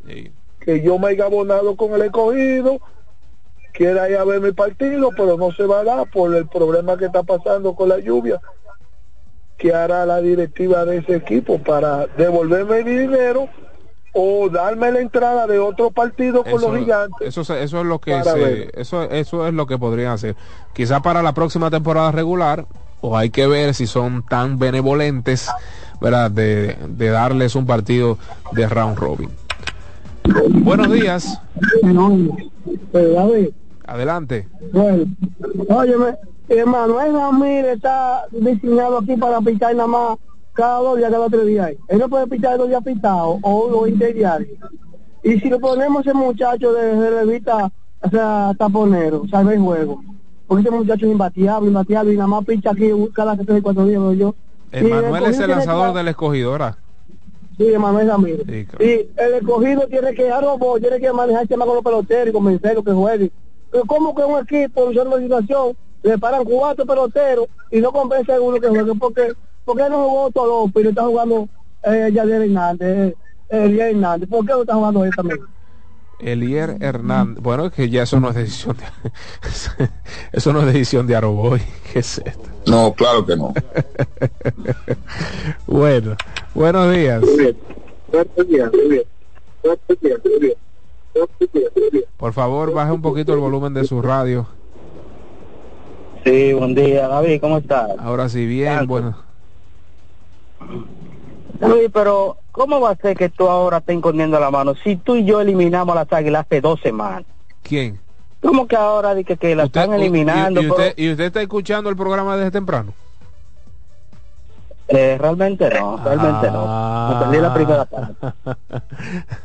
Que yo me haya abonado con el escogido, quiera ir a ver mi partido, pero no se va a dar por el problema que está pasando con la lluvia. ¿Qué hará la directiva de ese equipo para devolverme mi dinero o darme la entrada de otro partido con los gigantes? Eso, se- eso es lo que se- eso, eso es lo que podrían hacer. Quizá para la próxima temporada regular, o hay que ver si son tan benevolentes ¿verdad? De, de darles un partido de round robin. Buenos días. Adelante. Bueno, óyeme, Emanuel Ramírez está diseñado aquí para pichar nada más cada dos días, cada tres días. Él no puede pichar dos días pitados o los interdiarios. Y si le ponemos ese muchacho de, de revista, o sea, taponero, salve el juego. Porque ese muchacho es imbateable, imbateable, y nada más picha aquí cada tres y cuatro días, yo. Emanuel es el lanzador que- del escogido, ¿verdad? Sí, Emanuel Ramírez. Sí, claro. Y el escogido tiene que robot, tiene que manejar el tema con los peloteros y convencerlos que jueguen. ¿Cómo que un equipo en una situación le paran cuatro peloteros y no convence a uno que juegue? Porque, porque no jugó y no está jugando eh, Yadier Hernández, eh, Eliel Hernández. ¿Por qué no está jugando él también? Elier Hernández. Bueno, es que ya eso no es decisión de, eso no es decisión de Aroboy. ¿Qué es esto? No, claro que no. Bueno, buenos días. Por favor, baje un poquito el volumen de su radio. Sí, buen día, David, ¿cómo estás? Ahora sí, bien, bueno. David, pero ¿cómo va a ser que tú ahora estés escondiendo la mano si tú y yo eliminamos a las águilas hace dos semanas? ¿Quién? ¿Cómo que ahora que, que la están eliminando? ¿Y, y pero- usted, y usted está escuchando el programa desde temprano? Eh, realmente no, realmente no. Me perdí la primera parte.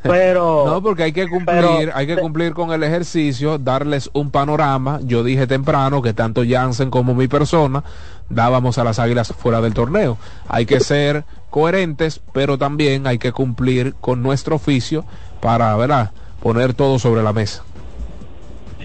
Pero No, porque hay que cumplir, pero- hay que cumplir con el ejercicio, darles un panorama. Yo dije temprano que tanto Jansen como mi persona dábamos a las águilas fuera del torneo. Hay que ser coherentes, pero también hay que cumplir con nuestro oficio para, ¿verdad? Poner todo sobre la mesa.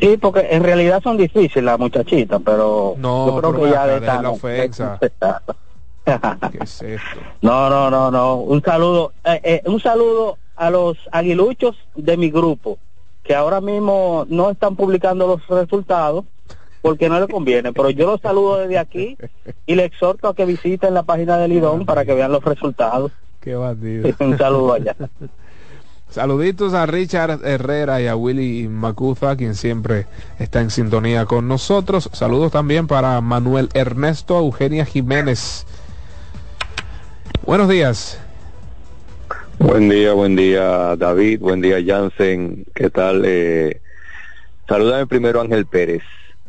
Sí, porque en realidad son difíciles las muchachitas, pero No, yo creo que ya de la ofensa. ¿Qué es esto? No, no, no, no. Un saludo, eh, eh, un saludo a los aguiluchos de mi grupo, que ahora mismo no están publicando los resultados porque no les conviene, pero yo los saludo desde aquí y les exhorto a que visiten la página del Lidón para que vean los resultados. Qué bandido. Un saludo allá. Saluditos a Richard Herrera y a Willy Macuza, quien siempre está en sintonía con nosotros. Saludos también para Manuel Ernesto Eugenia Jiménez. Buenos días. Buen día, buen día David, buen día Jansen, ¿qué tal? Eh, salúdame primero a Ángel Pérez,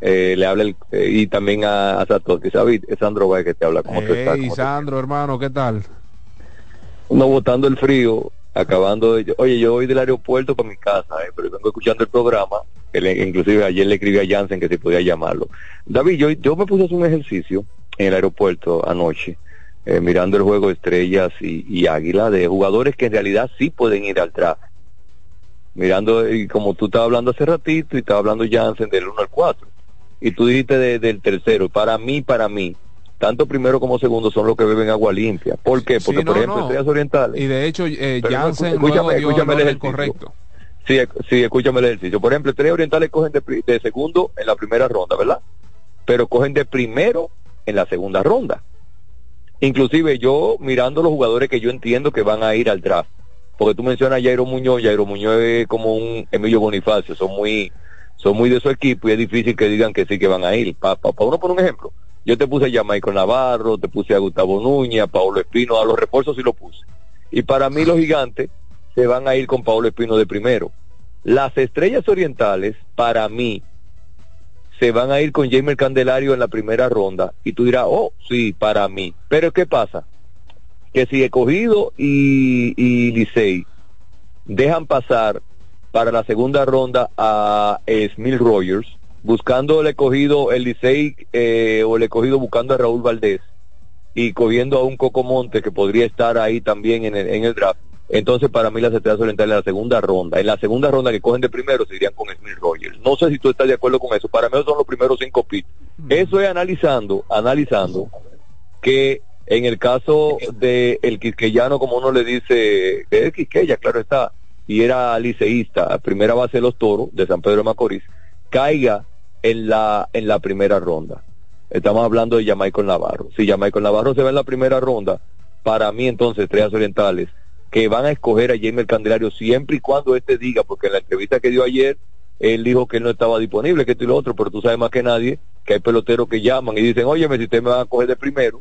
eh, le habla el- eh, y también a, a Satoshi. David, es Sandro Valle que te habla, ¿cómo tú estás? Hey, ¿Cómo te- Sandro, hermano, ¿qué tal? Uno botando el frío, acabando de... Oye, yo voy del aeropuerto para mi casa, eh, pero vengo escuchando el programa, que inclusive ayer le escribí a Jansen que se podía llamarlo. David, yo, yo me puse a hacer un ejercicio en el aeropuerto anoche, eh, mirando el juego de estrellas y, y águila de jugadores que en realidad sí pueden ir al draft. Mirando, y como tú estabas hablando hace ratito y estaba hablando Jansen del 1 al 4, y tú dijiste de- del tercero, para mí, para mí, tanto primero como segundo son los que beben agua limpia. ¿Por qué? Porque, Sí, por ejemplo, no. Estrellas Orientales. Y de hecho, eh, Jansen escúchame, luego escúchame el correcto. Sí, sí, escúchame el ejercicio. Por ejemplo, Estrellas Orientales cogen de, de segundo en la primera ronda, ¿verdad? Pero cogen de primero en la segunda ronda. Inclusive yo mirando los jugadores que yo entiendo que van a ir al draft. Porque tú mencionas a Jairo Muñoz, Jairo Muñoz es como un Emilio Bonifacio, son muy son muy de su equipo y es difícil que digan que sí que van a ir. Para uno por un ejemplo, yo te puse a Michael Navarro, te puse a Gustavo Núñez, a Paulo Espino, a los refuerzos sí lo puse. Y para mí los gigantes se van a ir con Paulo Espino de primero. Las estrellas orientales, para mí, se van a ir con Jamer Candelario en la primera ronda. Y tú dirás, oh, sí, para mí. Pero ¿qué pasa? Que si Escogido y, y Licey dejan pasar para la segunda ronda a Smith Rogers, buscando el escogido, el Licey eh, o el escogido buscando a Raúl Valdés y cogiendo a un Coco Monte que podría estar ahí también en el, en el draft. Entonces, para mí, las estrellas orientales en la segunda ronda. En la segunda ronda que cogen de primero, se irían con Smith Rogers. No sé si tú estás de acuerdo con eso. Para mí, son los primeros cinco pits. Eso es analizando, analizando que en el caso de el quisqueyano, como uno le dice, que es Quisqueya, claro está, y era liceísta, primera base de los toros de San Pedro de Macorís, caiga en la, en la primera ronda. Estamos hablando de Jamaica Navarro. Si Jamaica Navarro se va en la primera ronda, para mí entonces Estrellas Orientales, que van a escoger a Jamer Candelario siempre y cuando este diga, porque en la entrevista que dio ayer, él dijo que él no estaba disponible, que esto y lo otro, pero tú sabes más que nadie que hay peloteros que llaman y dicen, oye, si usted me va a coger de primero,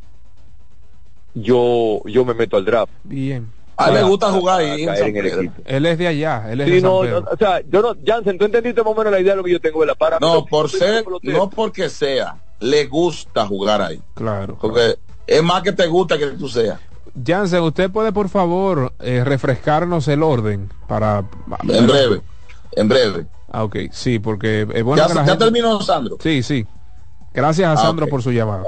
yo, yo me meto al draft. Bien. A él le gusta jugar a ahí en caer San en el Pedro. equipo. Él es de allá, él es Sí, de San no, Pedro. o sea, yo no, Jansen, tú entendiste más o menos la idea de lo que yo tengo, ¿verdad? Para No, por ser, no porque sea, le gusta jugar ahí. Claro. Porque es más que te gusta que tú seas. Jansen, ¿usted puede por favor eh, refrescarnos el orden para... En breve, en breve. Ah, ok, sí, porque es bueno ¿Ya, que la ya gente- terminó Sandro? Sí, sí. Gracias a Ah, Sandro por su llamada.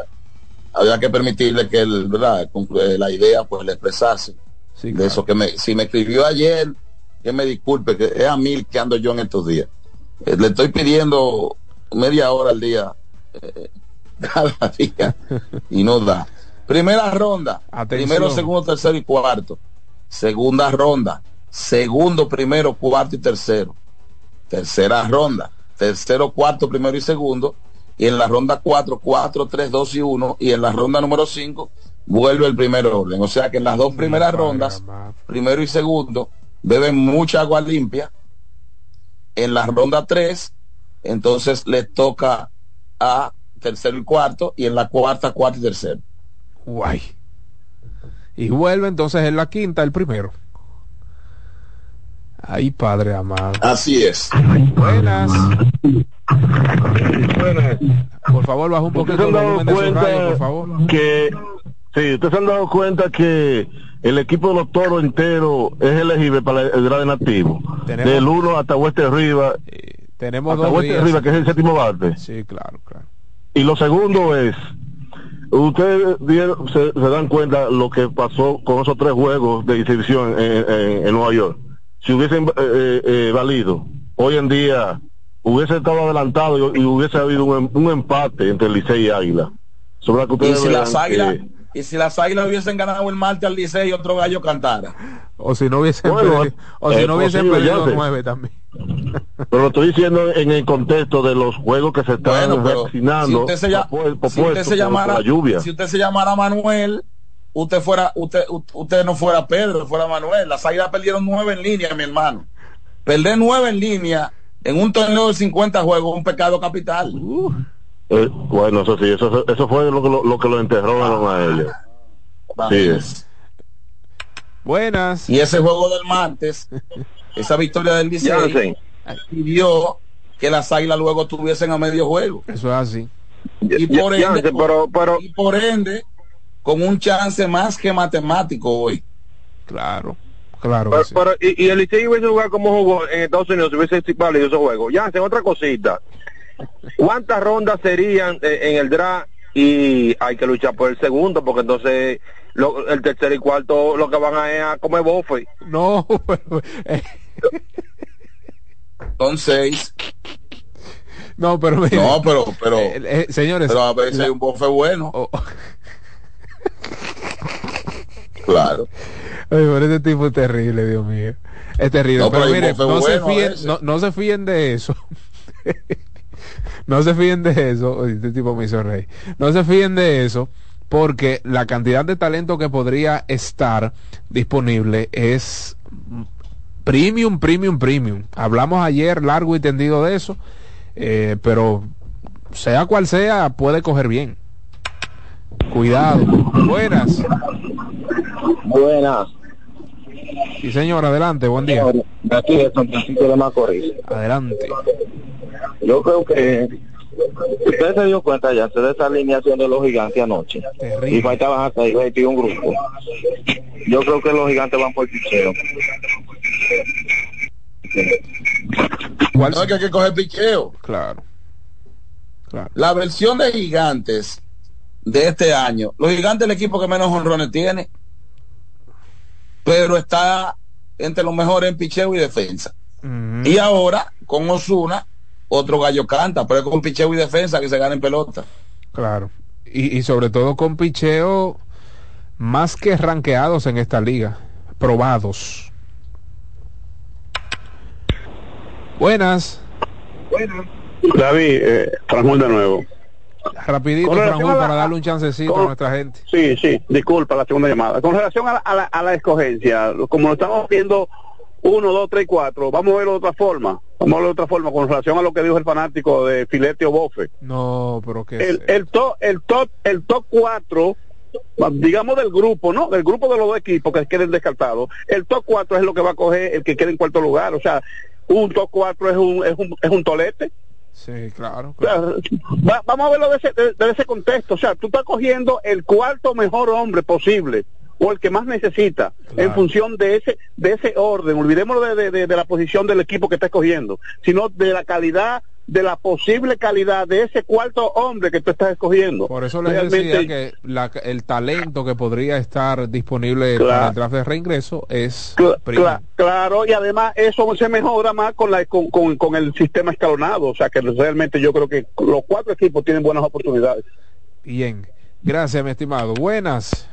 Había que permitirle que él, ¿verdad? concluya la idea, pues le expresase. De eso que me, si me escribió ayer, que me disculpe, que es a mil que ando yo en estos días. Eh, le estoy pidiendo media hora al día, eh, cada día, y no da. Primera ronda, Atención. primero, segundo, tercero y cuarto. Segunda ronda, segundo, primero, cuarto y tercero. Tercera ronda, tercero, cuarto, primero y segundo. Y en la ronda 4, 4, 3, 2 y 1. Y en la ronda número 5 vuelve el primer orden. O sea que en las dos primeras rondas, primero y segundo, beben mucha agua limpia. En la ronda 3, entonces les toca a tercero y cuarto. Y en la cuarta, cuarto y tercero. Guay. Y vuelve entonces en la quinta, el primero. Ay, padre amado. Así es. Buenas. Por favor, baja un ¿Ustedes poquito el volumen de su radio, por favor. que sí, ustedes se han dado cuenta que el equipo de los toros entero es elegible para el grado nativo. Tenemos- Del 1 hasta Oeste Arriba. Tenemos hasta dos Oeste días. Arriba, que es el séptimo bate. Sí, claro, claro. Y lo segundo es, ustedes se, se dan cuenta lo que pasó con esos tres juegos de exhibición en, en- en Nueva York. Si hubiesen eh, eh, eh, valido, hoy en día hubiese estado adelantado y, y hubiese habido un, em- un empate entre Licey y Águila. Sobre la que Y ustedes si las vean águilas, y si las águilas hubiesen ganado el martes al Licey y otro gallo cantara. O si no hubiesen Bueno, perdido, o si no hubiesen posible, perdido nueve también. Pero lo estoy diciendo en el contexto de los juegos que se están Bueno, pero si usted se, si usted se llamara, la lluvia. si usted se llamara Manuel, usted fuera, usted, usted no fuera Pedro, fuera Manuel. Las águilas perdieron nueve en línea, mi hermano. Perder nueve en línea en un torneo de 50 juegos es un pecado capital. Eh, bueno, eso sí, eso, eso fue lo que lo, lo que lo enterraron a ellos. Sí, es. Buenas. Y ese juego del martes, esa victoria del Licey, Jansen. pidió que las águilas luego tuviesen a medio juego. Eso es así. Y por, ende, pero- pero- y por ende, con un chance más que matemático hoy. Claro, claro. Pero, pero- y, y el Licey hubiese jugado como jugó en Estados Unidos, si hubiese valido ese juego. Ya, hacen otra cosita. ¿Cuántas rondas serían eh, en el draft? Y hay que luchar por el segundo, porque entonces lo- el tercer y cuarto lo que van a es a comer bofe. No, pero, eh, Son seis. no, pero mire, No, pero, pero, eh, eh, señores, pero a veces la- hay un bofe bueno. oh, Claro. Ay, pero este tipo es terrible, Dios mío. Es terrible. No, pero pero hay mire, bofe no, se bueno no, no se fíen de eso. no se fíen de eso. Este tipo me hizo reír. No se fíen de eso porque la cantidad de talento que podría estar disponible es premium, premium, premium. Hablamos ayer largo y tendido de eso, eh, pero sea cual sea, puede coger bien. Cuidado. Buenas. Buenas. Sí, señor, adelante, buen día. De aquí de San Francisco de Macorís. Adelante. Yo creo que usted se dio cuenta ya de esa alineación de los gigantes anoche. Y faltaban hasta ahí 21 grupos. Yo creo que los gigantes van por picheo. No es que hay que coger picheo. Claro. Claro. La versión de gigantes de este año, los gigantes es el equipo que menos honrones tiene, pero está entre los mejores en picheo y defensa. Y ahora, con Osuna, otro gallo canta, pero es con picheo y defensa que se gana en pelota. Claro. Y, y sobre todo con picheo más que ranqueados en esta liga. Probados. Buenas. David, eh, Franjul de nuevo. Rapidito, Franjul, para darle un chancecito con- a nuestra gente. Sí, sí, disculpa la segunda llamada. Con relación a la, a la, a la escogencia, como lo estamos viendo uno, dos, tres, cuatro, vamos a verlo de otra forma. Vamos a verlo de otra forma con relación a lo que dijo el fanático de Filete o Bofe. No, pero que El, el top, el top, el top cuatro digamos del grupo, ¿no? Del grupo de los dos equipos que queden descartados, el top 4 es lo que va a coger el que quede en cuarto lugar. O sea, un top 4 es un, es un, es un tolete. Sí, claro. O sea, va- vamos a verlo desde ese, de- desde ese contexto. O sea, tú estás cogiendo el cuarto mejor hombre posible o el que más necesita en función de ese de ese orden. Olvidémonos de, de- de- la posición del equipo que está escogiendo, sino de la calidad, de la posible calidad de ese cuarto hombre que tú estás escogiendo. Por eso les Realmente- decía que la- el talento que podría estar disponible Claro. para el draft de reingreso es cla- claro, y además eso se mejora más con, la, con, con, con el sistema escalonado. O sea, que realmente yo creo que los cuatro equipos tienen buenas oportunidades. Bien. Gracias, mi estimado. Buenas.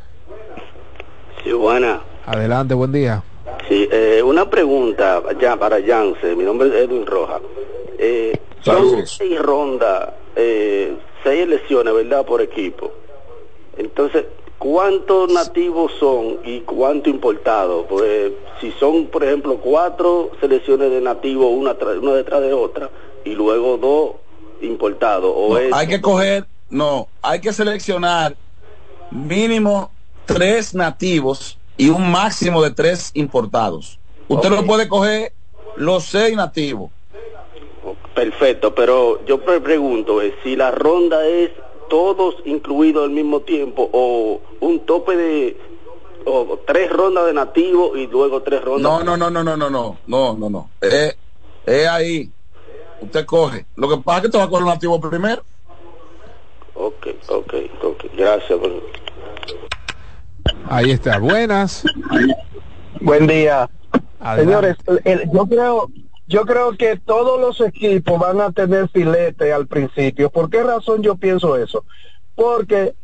Sí, buena. Adelante, buen día. Sí, eh, una pregunta ya para Yance. Mi nombre es Edwin Rojas. Eh, son seis rondas, eh, seis elecciones, ¿verdad? Por equipo. Entonces, ¿cuántos nativos son y cuánto importados? Pues, si son, por ejemplo, cuatro selecciones de nativos, una, una detrás de otra, y luego dos importados. O No, hay que coger, no, hay que seleccionar mínimo tres nativos y un máximo de tres importados. Usted no puede coger los seis nativos. Perfecto, pero yo pregunto eh, si la ronda es todos incluidos al mismo tiempo o un tope de o tres rondas de nativos y luego tres rondas. No, no, no, no, no, no, no, no, no, no. Es es ahí. Usted coge. Lo que pasa es que te va a coger los nativos primero. Ok, ok, ok. Gracias. Ahí está. Buenas. Buen día. Adelante. Señores, el- yo creo yo creo que todos los equipos van a tener filete al principio. ¿Por qué razón yo pienso eso? Porque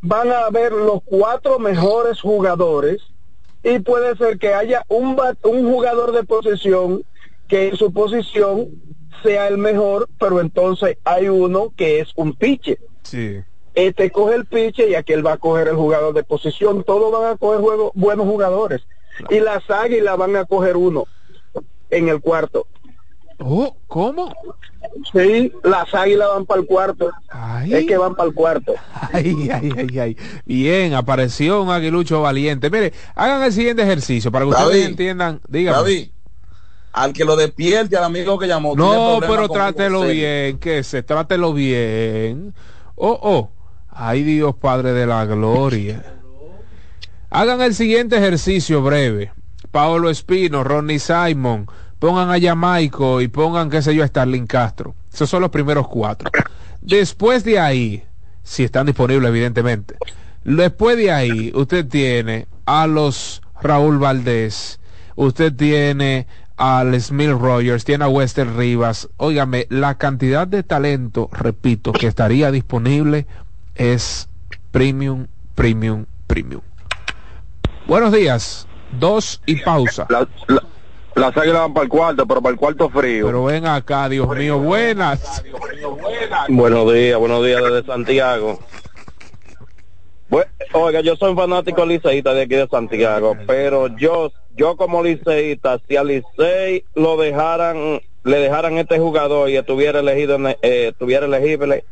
van a haber los cuatro mejores jugadores y puede ser que haya un, un jugador de posición que en su posición sea el mejor, pero entonces hay uno que es un piche. Sí. Este coge el piche y aquel va a coger el jugador de posición. Todos van a coger juego, buenos jugadores. Y las águilas van a coger uno en el cuarto. Oh, ¿cómo? Sí, las águilas van para el cuarto. Es que van para el cuarto. Ay, ay, ay, ay. Bien, apareció un aguilucho valiente. Mire, hagan el siguiente ejercicio para que ustedes entiendan. Dígame. David, al que lo despierte al amigo que llamó. No, pero trátelo bien, que se trátelo bien. Oh, oh. Ay, Dios Padre de la Gloria. Hagan el siguiente ejercicio breve. Paolo Espino, Ronnie Simon, pongan a Jamaico y pongan, qué sé yo, a Starling Castro. Esos son los primeros cuatro. Después de ahí, si están disponibles, evidentemente. Después de ahí, usted tiene a los Raúl Valdés, usted tiene al Smith Rogers, tiene a Wester Rivas. Óigame, la cantidad de talento, repito, que estaría disponible es premium, premium, premium. Buenos días. Dos y pausa. Las águilas van para el cuarto, pero para el cuarto frío. Pero ven acá, Dios mío, buenas. Buenos días, buenos días desde Santiago. Bue- oiga, yo soy fanático liceísta de aquí de Santiago, pero yo, yo como liceísta, si a Licey lo dejaran, le dejaran este jugador y estuviera elegido, en- eh, estuviera elegible,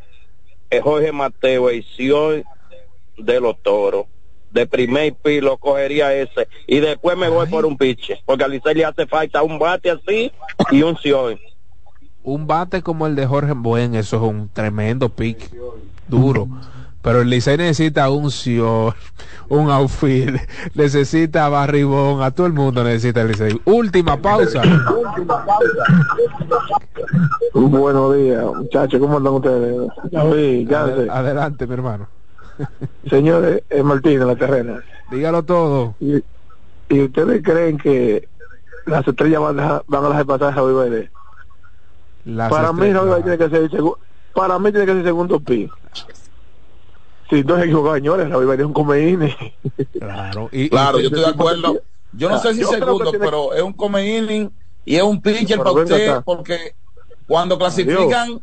Jorge Mateo y Sion de los Toros. De primer pilo cogería ese y después me voy por un piche, porque a Licey le hace falta un bate así y un Sion. Un bate como el de Jorge Buen, eso es un tremendo pick, duro. Pero el Licey necesita un Sion, un outfield, necesita Barribón, a todo el mundo necesita el Licey. Última pausa. Buenos días, muchachos, ¿cómo andan ustedes? Sí, ya Adel-. Adelante, mi hermano. Señores, es Martín, la terrena. Dígalo todo. Y, y ustedes creen que las estrellas van a, dejar- van a dejar pasar a Javi? Las Para mí, estrellas- Javi Bailey tiene que ser para mí tiene que ser segundo pi. Si no se equivocado, señores, Javi Bailey es un comeíne. Claro, y, Claro, yo estoy de acuerdo. Yo no Ah, sé si segundo, tiene- pero es un come inning y es un pitcher para usted, acá. porque cuando clasifican,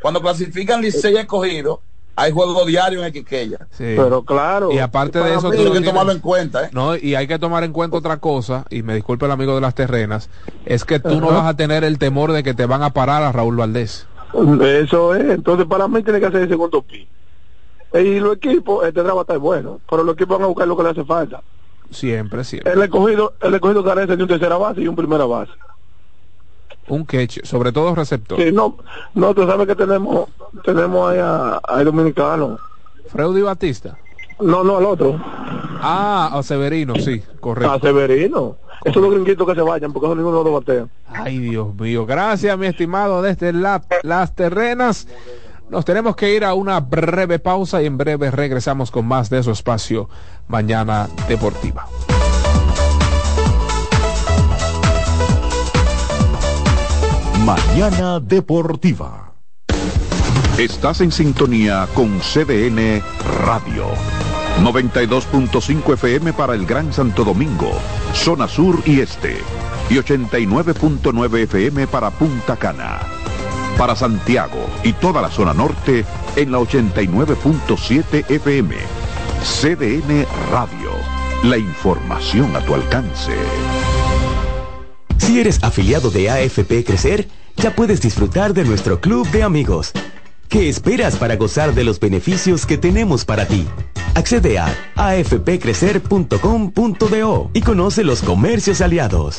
cuando clasifican Licey escogido, hay juego diario en Equiqueya. Sí. Pero claro. Y aparte de eso, mí- tú hay que tienes- tomarlo en cuenta, ¿eh? No, y hay que tomar en cuenta otra cosa, y me disculpe el amigo de las terrenas, es que tú no vas a tener el temor de que te van a parar a Raúl Valdés. Eso es, entonces para mí tiene que ser el segundo pi. Y los equipos, este a estar bueno, pero los equipos van a buscar lo que le hace falta. Siempre, siempre. El escogido, el escogido carece de un tercera base y un primera base. Un catch, sobre todo receptor. Sí, no, no, tú sabes que tenemos, tenemos ahí a, a dominicano. Freudy Batista. No, no, al otro. Ah, a Severino, sí, correcto. A Severino. Esos los gringuitos que se vayan, porque eso ninguno dos batea. Ay, Dios mío. Gracias, mi estimado, desde la- las terrenas. Nos tenemos que ir a una breve pausa y en breve regresamos con más de su espacio Mañana Deportiva. Mañana Deportiva. Estás en sintonía con CDN Radio. 92.5 FM para el Gran Santo Domingo, zona sur y este. Y 89.9 FM para Punta Cana. Para Santiago y toda la zona norte en la 89.7 FM. CDN Radio. La información a tu alcance. Si eres afiliado de AFP Crecer, ya puedes disfrutar de nuestro club de amigos. ¿Qué esperas para gozar de los beneficios que tenemos para ti? Accede a afpcrecer.com.do y conoce los comercios aliados.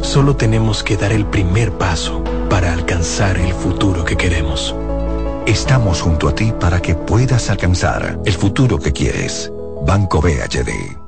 Solo tenemos que dar el primer paso para alcanzar el futuro que queremos. Estamos junto a ti para que puedas alcanzar el futuro que quieres. Banco BHD.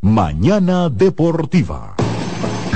Mañana Deportiva.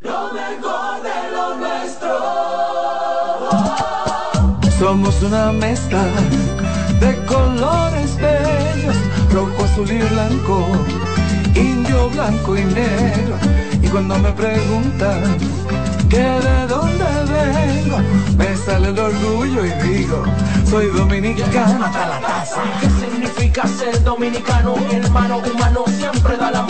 Lo mejor de lo nuestro. Somos una mezcla de colores bellos, rojo, azul y blanco, indio, blanco y negro. Y cuando me preguntan que de dónde vengo, me sale el orgullo y digo, soy dominicano hasta la taza. ¿Qué significa ser dominicano? Mi hermano humano siempre da la mano.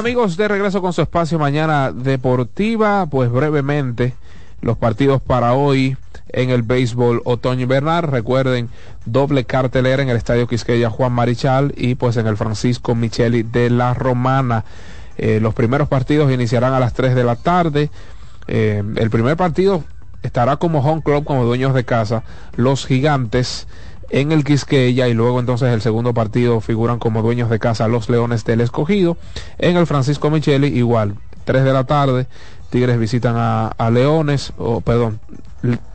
Amigos, de regreso con su espacio mañana deportiva, pues brevemente los partidos para hoy en el béisbol otoño invernal. Recuerden, doble cartelera en el Estadio Quisqueya Juan Marichal y pues en el Francisco Micheli de la Romana. Eh, los primeros partidos iniciarán a las 3 de la tarde. Eh, el primer partido estará como home club, como dueños de casa, los gigantes en el Quisqueya y luego entonces el segundo partido figuran como dueños de casa los Leones del Escogido. En el Francisco Micheli igual, 3 de la tarde, Tigres visitan a, Leones, o perdón,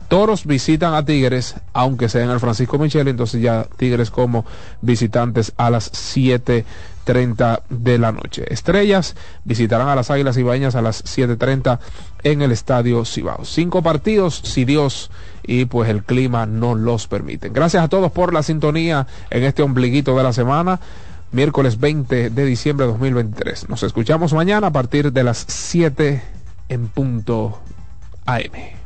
Toros visitan a Tigres, aunque sea en el Francisco Micheli, entonces ya Tigres como visitantes a las 7.30 de la noche. Estrellas visitarán a las Águilas Ibañas a las 7.30 en el Estadio Cibao. Cinco partidos, si Dios y pues el clima no los permite. Gracias a todos por la sintonía en este ombliguito de la semana. Miércoles 20 de diciembre de 2023. Nos escuchamos mañana a partir de las 7 en punto AM.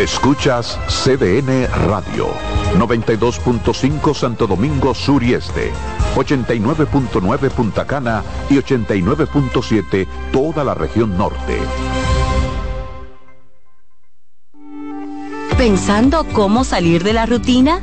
Escuchas CDN Radio, 92.5 Santo Domingo Sur y Este, 89.9 Punta Cana y 89.7 toda la región norte. ¿Pensando cómo salir de la rutina?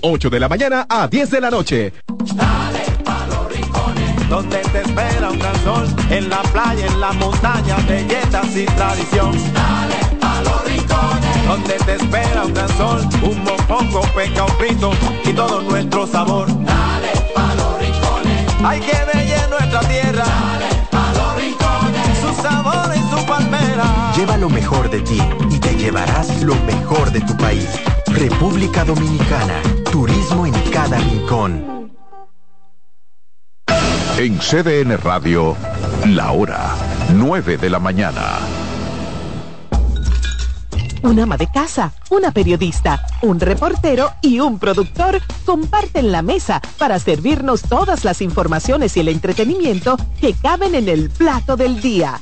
8 de la mañana a 10 de la noche. Dale pa' los rincones, donde te espera un gran sol, en la playa, en la montaña, belletas y tradición. Dale pa' los rincones, donde te espera un gran sol, un mopongo, peca, un frito y todo nuestro sabor. Dale pa' los rincones, hay que bella nuestra tierra. Dale pa' los rincones, su sabor y su palmera. Lleva lo mejor de ti y te llevarás lo mejor de tu país. República Dominicana. Turismo en cada rincón. En CDN Radio, la hora 9 de la mañana. Un ama de casa, una periodista, un reportero y un productor comparten la mesa para servirnos todas las informaciones y el entretenimiento que caben en el plato del día.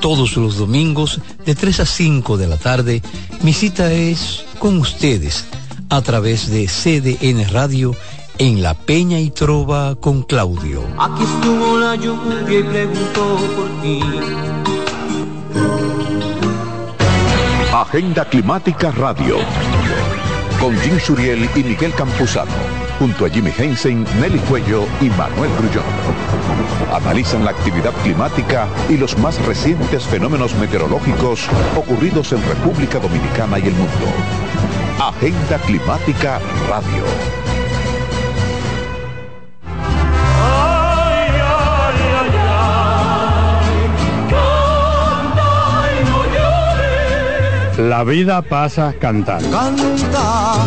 Todos los domingos de 3 a 5 de la tarde, mi cita es con ustedes a través de CDN Radio en La Peña y Trova con Claudio. Aquí estuvo la lluvia y preguntó por ti. Agenda Climática Radio. Con Jim Suriel y Miguel Campuzano. Junto a Jimmy Hensen, Nelly Cuello y Manuel Grullón. Analizan la actividad climática y los más recientes fenómenos meteorológicos ocurridos en República Dominicana y el mundo. Agenda Climática Radio. La vida pasa cantando. Canta,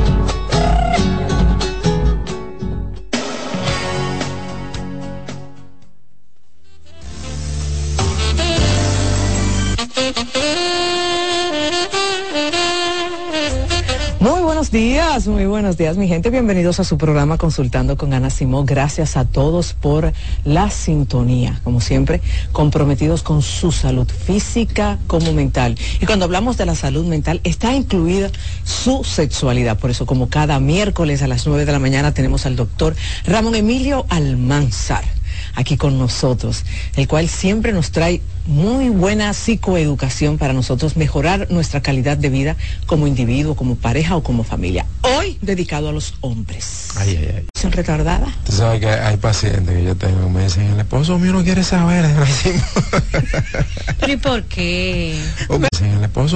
Buenos días, muy buenos días mi gente, bienvenidos a su programa Consultando con Ana Simón. Gracias a todos por la sintonía, como siempre, comprometidos con su salud física como mental. Y cuando hablamos de la salud mental, está incluida su sexualidad. Por eso, como cada miércoles a las 9 de la mañana tenemos al doctor Ramón Emilio Almanzar aquí con nosotros, el cual siempre nos trae muy buena psicoeducación para nosotros mejorar nuestra calidad de vida como individuo, como pareja o como familia. Hoy dedicado a los hombres. Ay, ay, ay. ¿Son retardada? Tú sabes que hay pacientes que yo tengo que me dicen, el esposo mío no quiere saber. ¿Pero y por qué? el esposo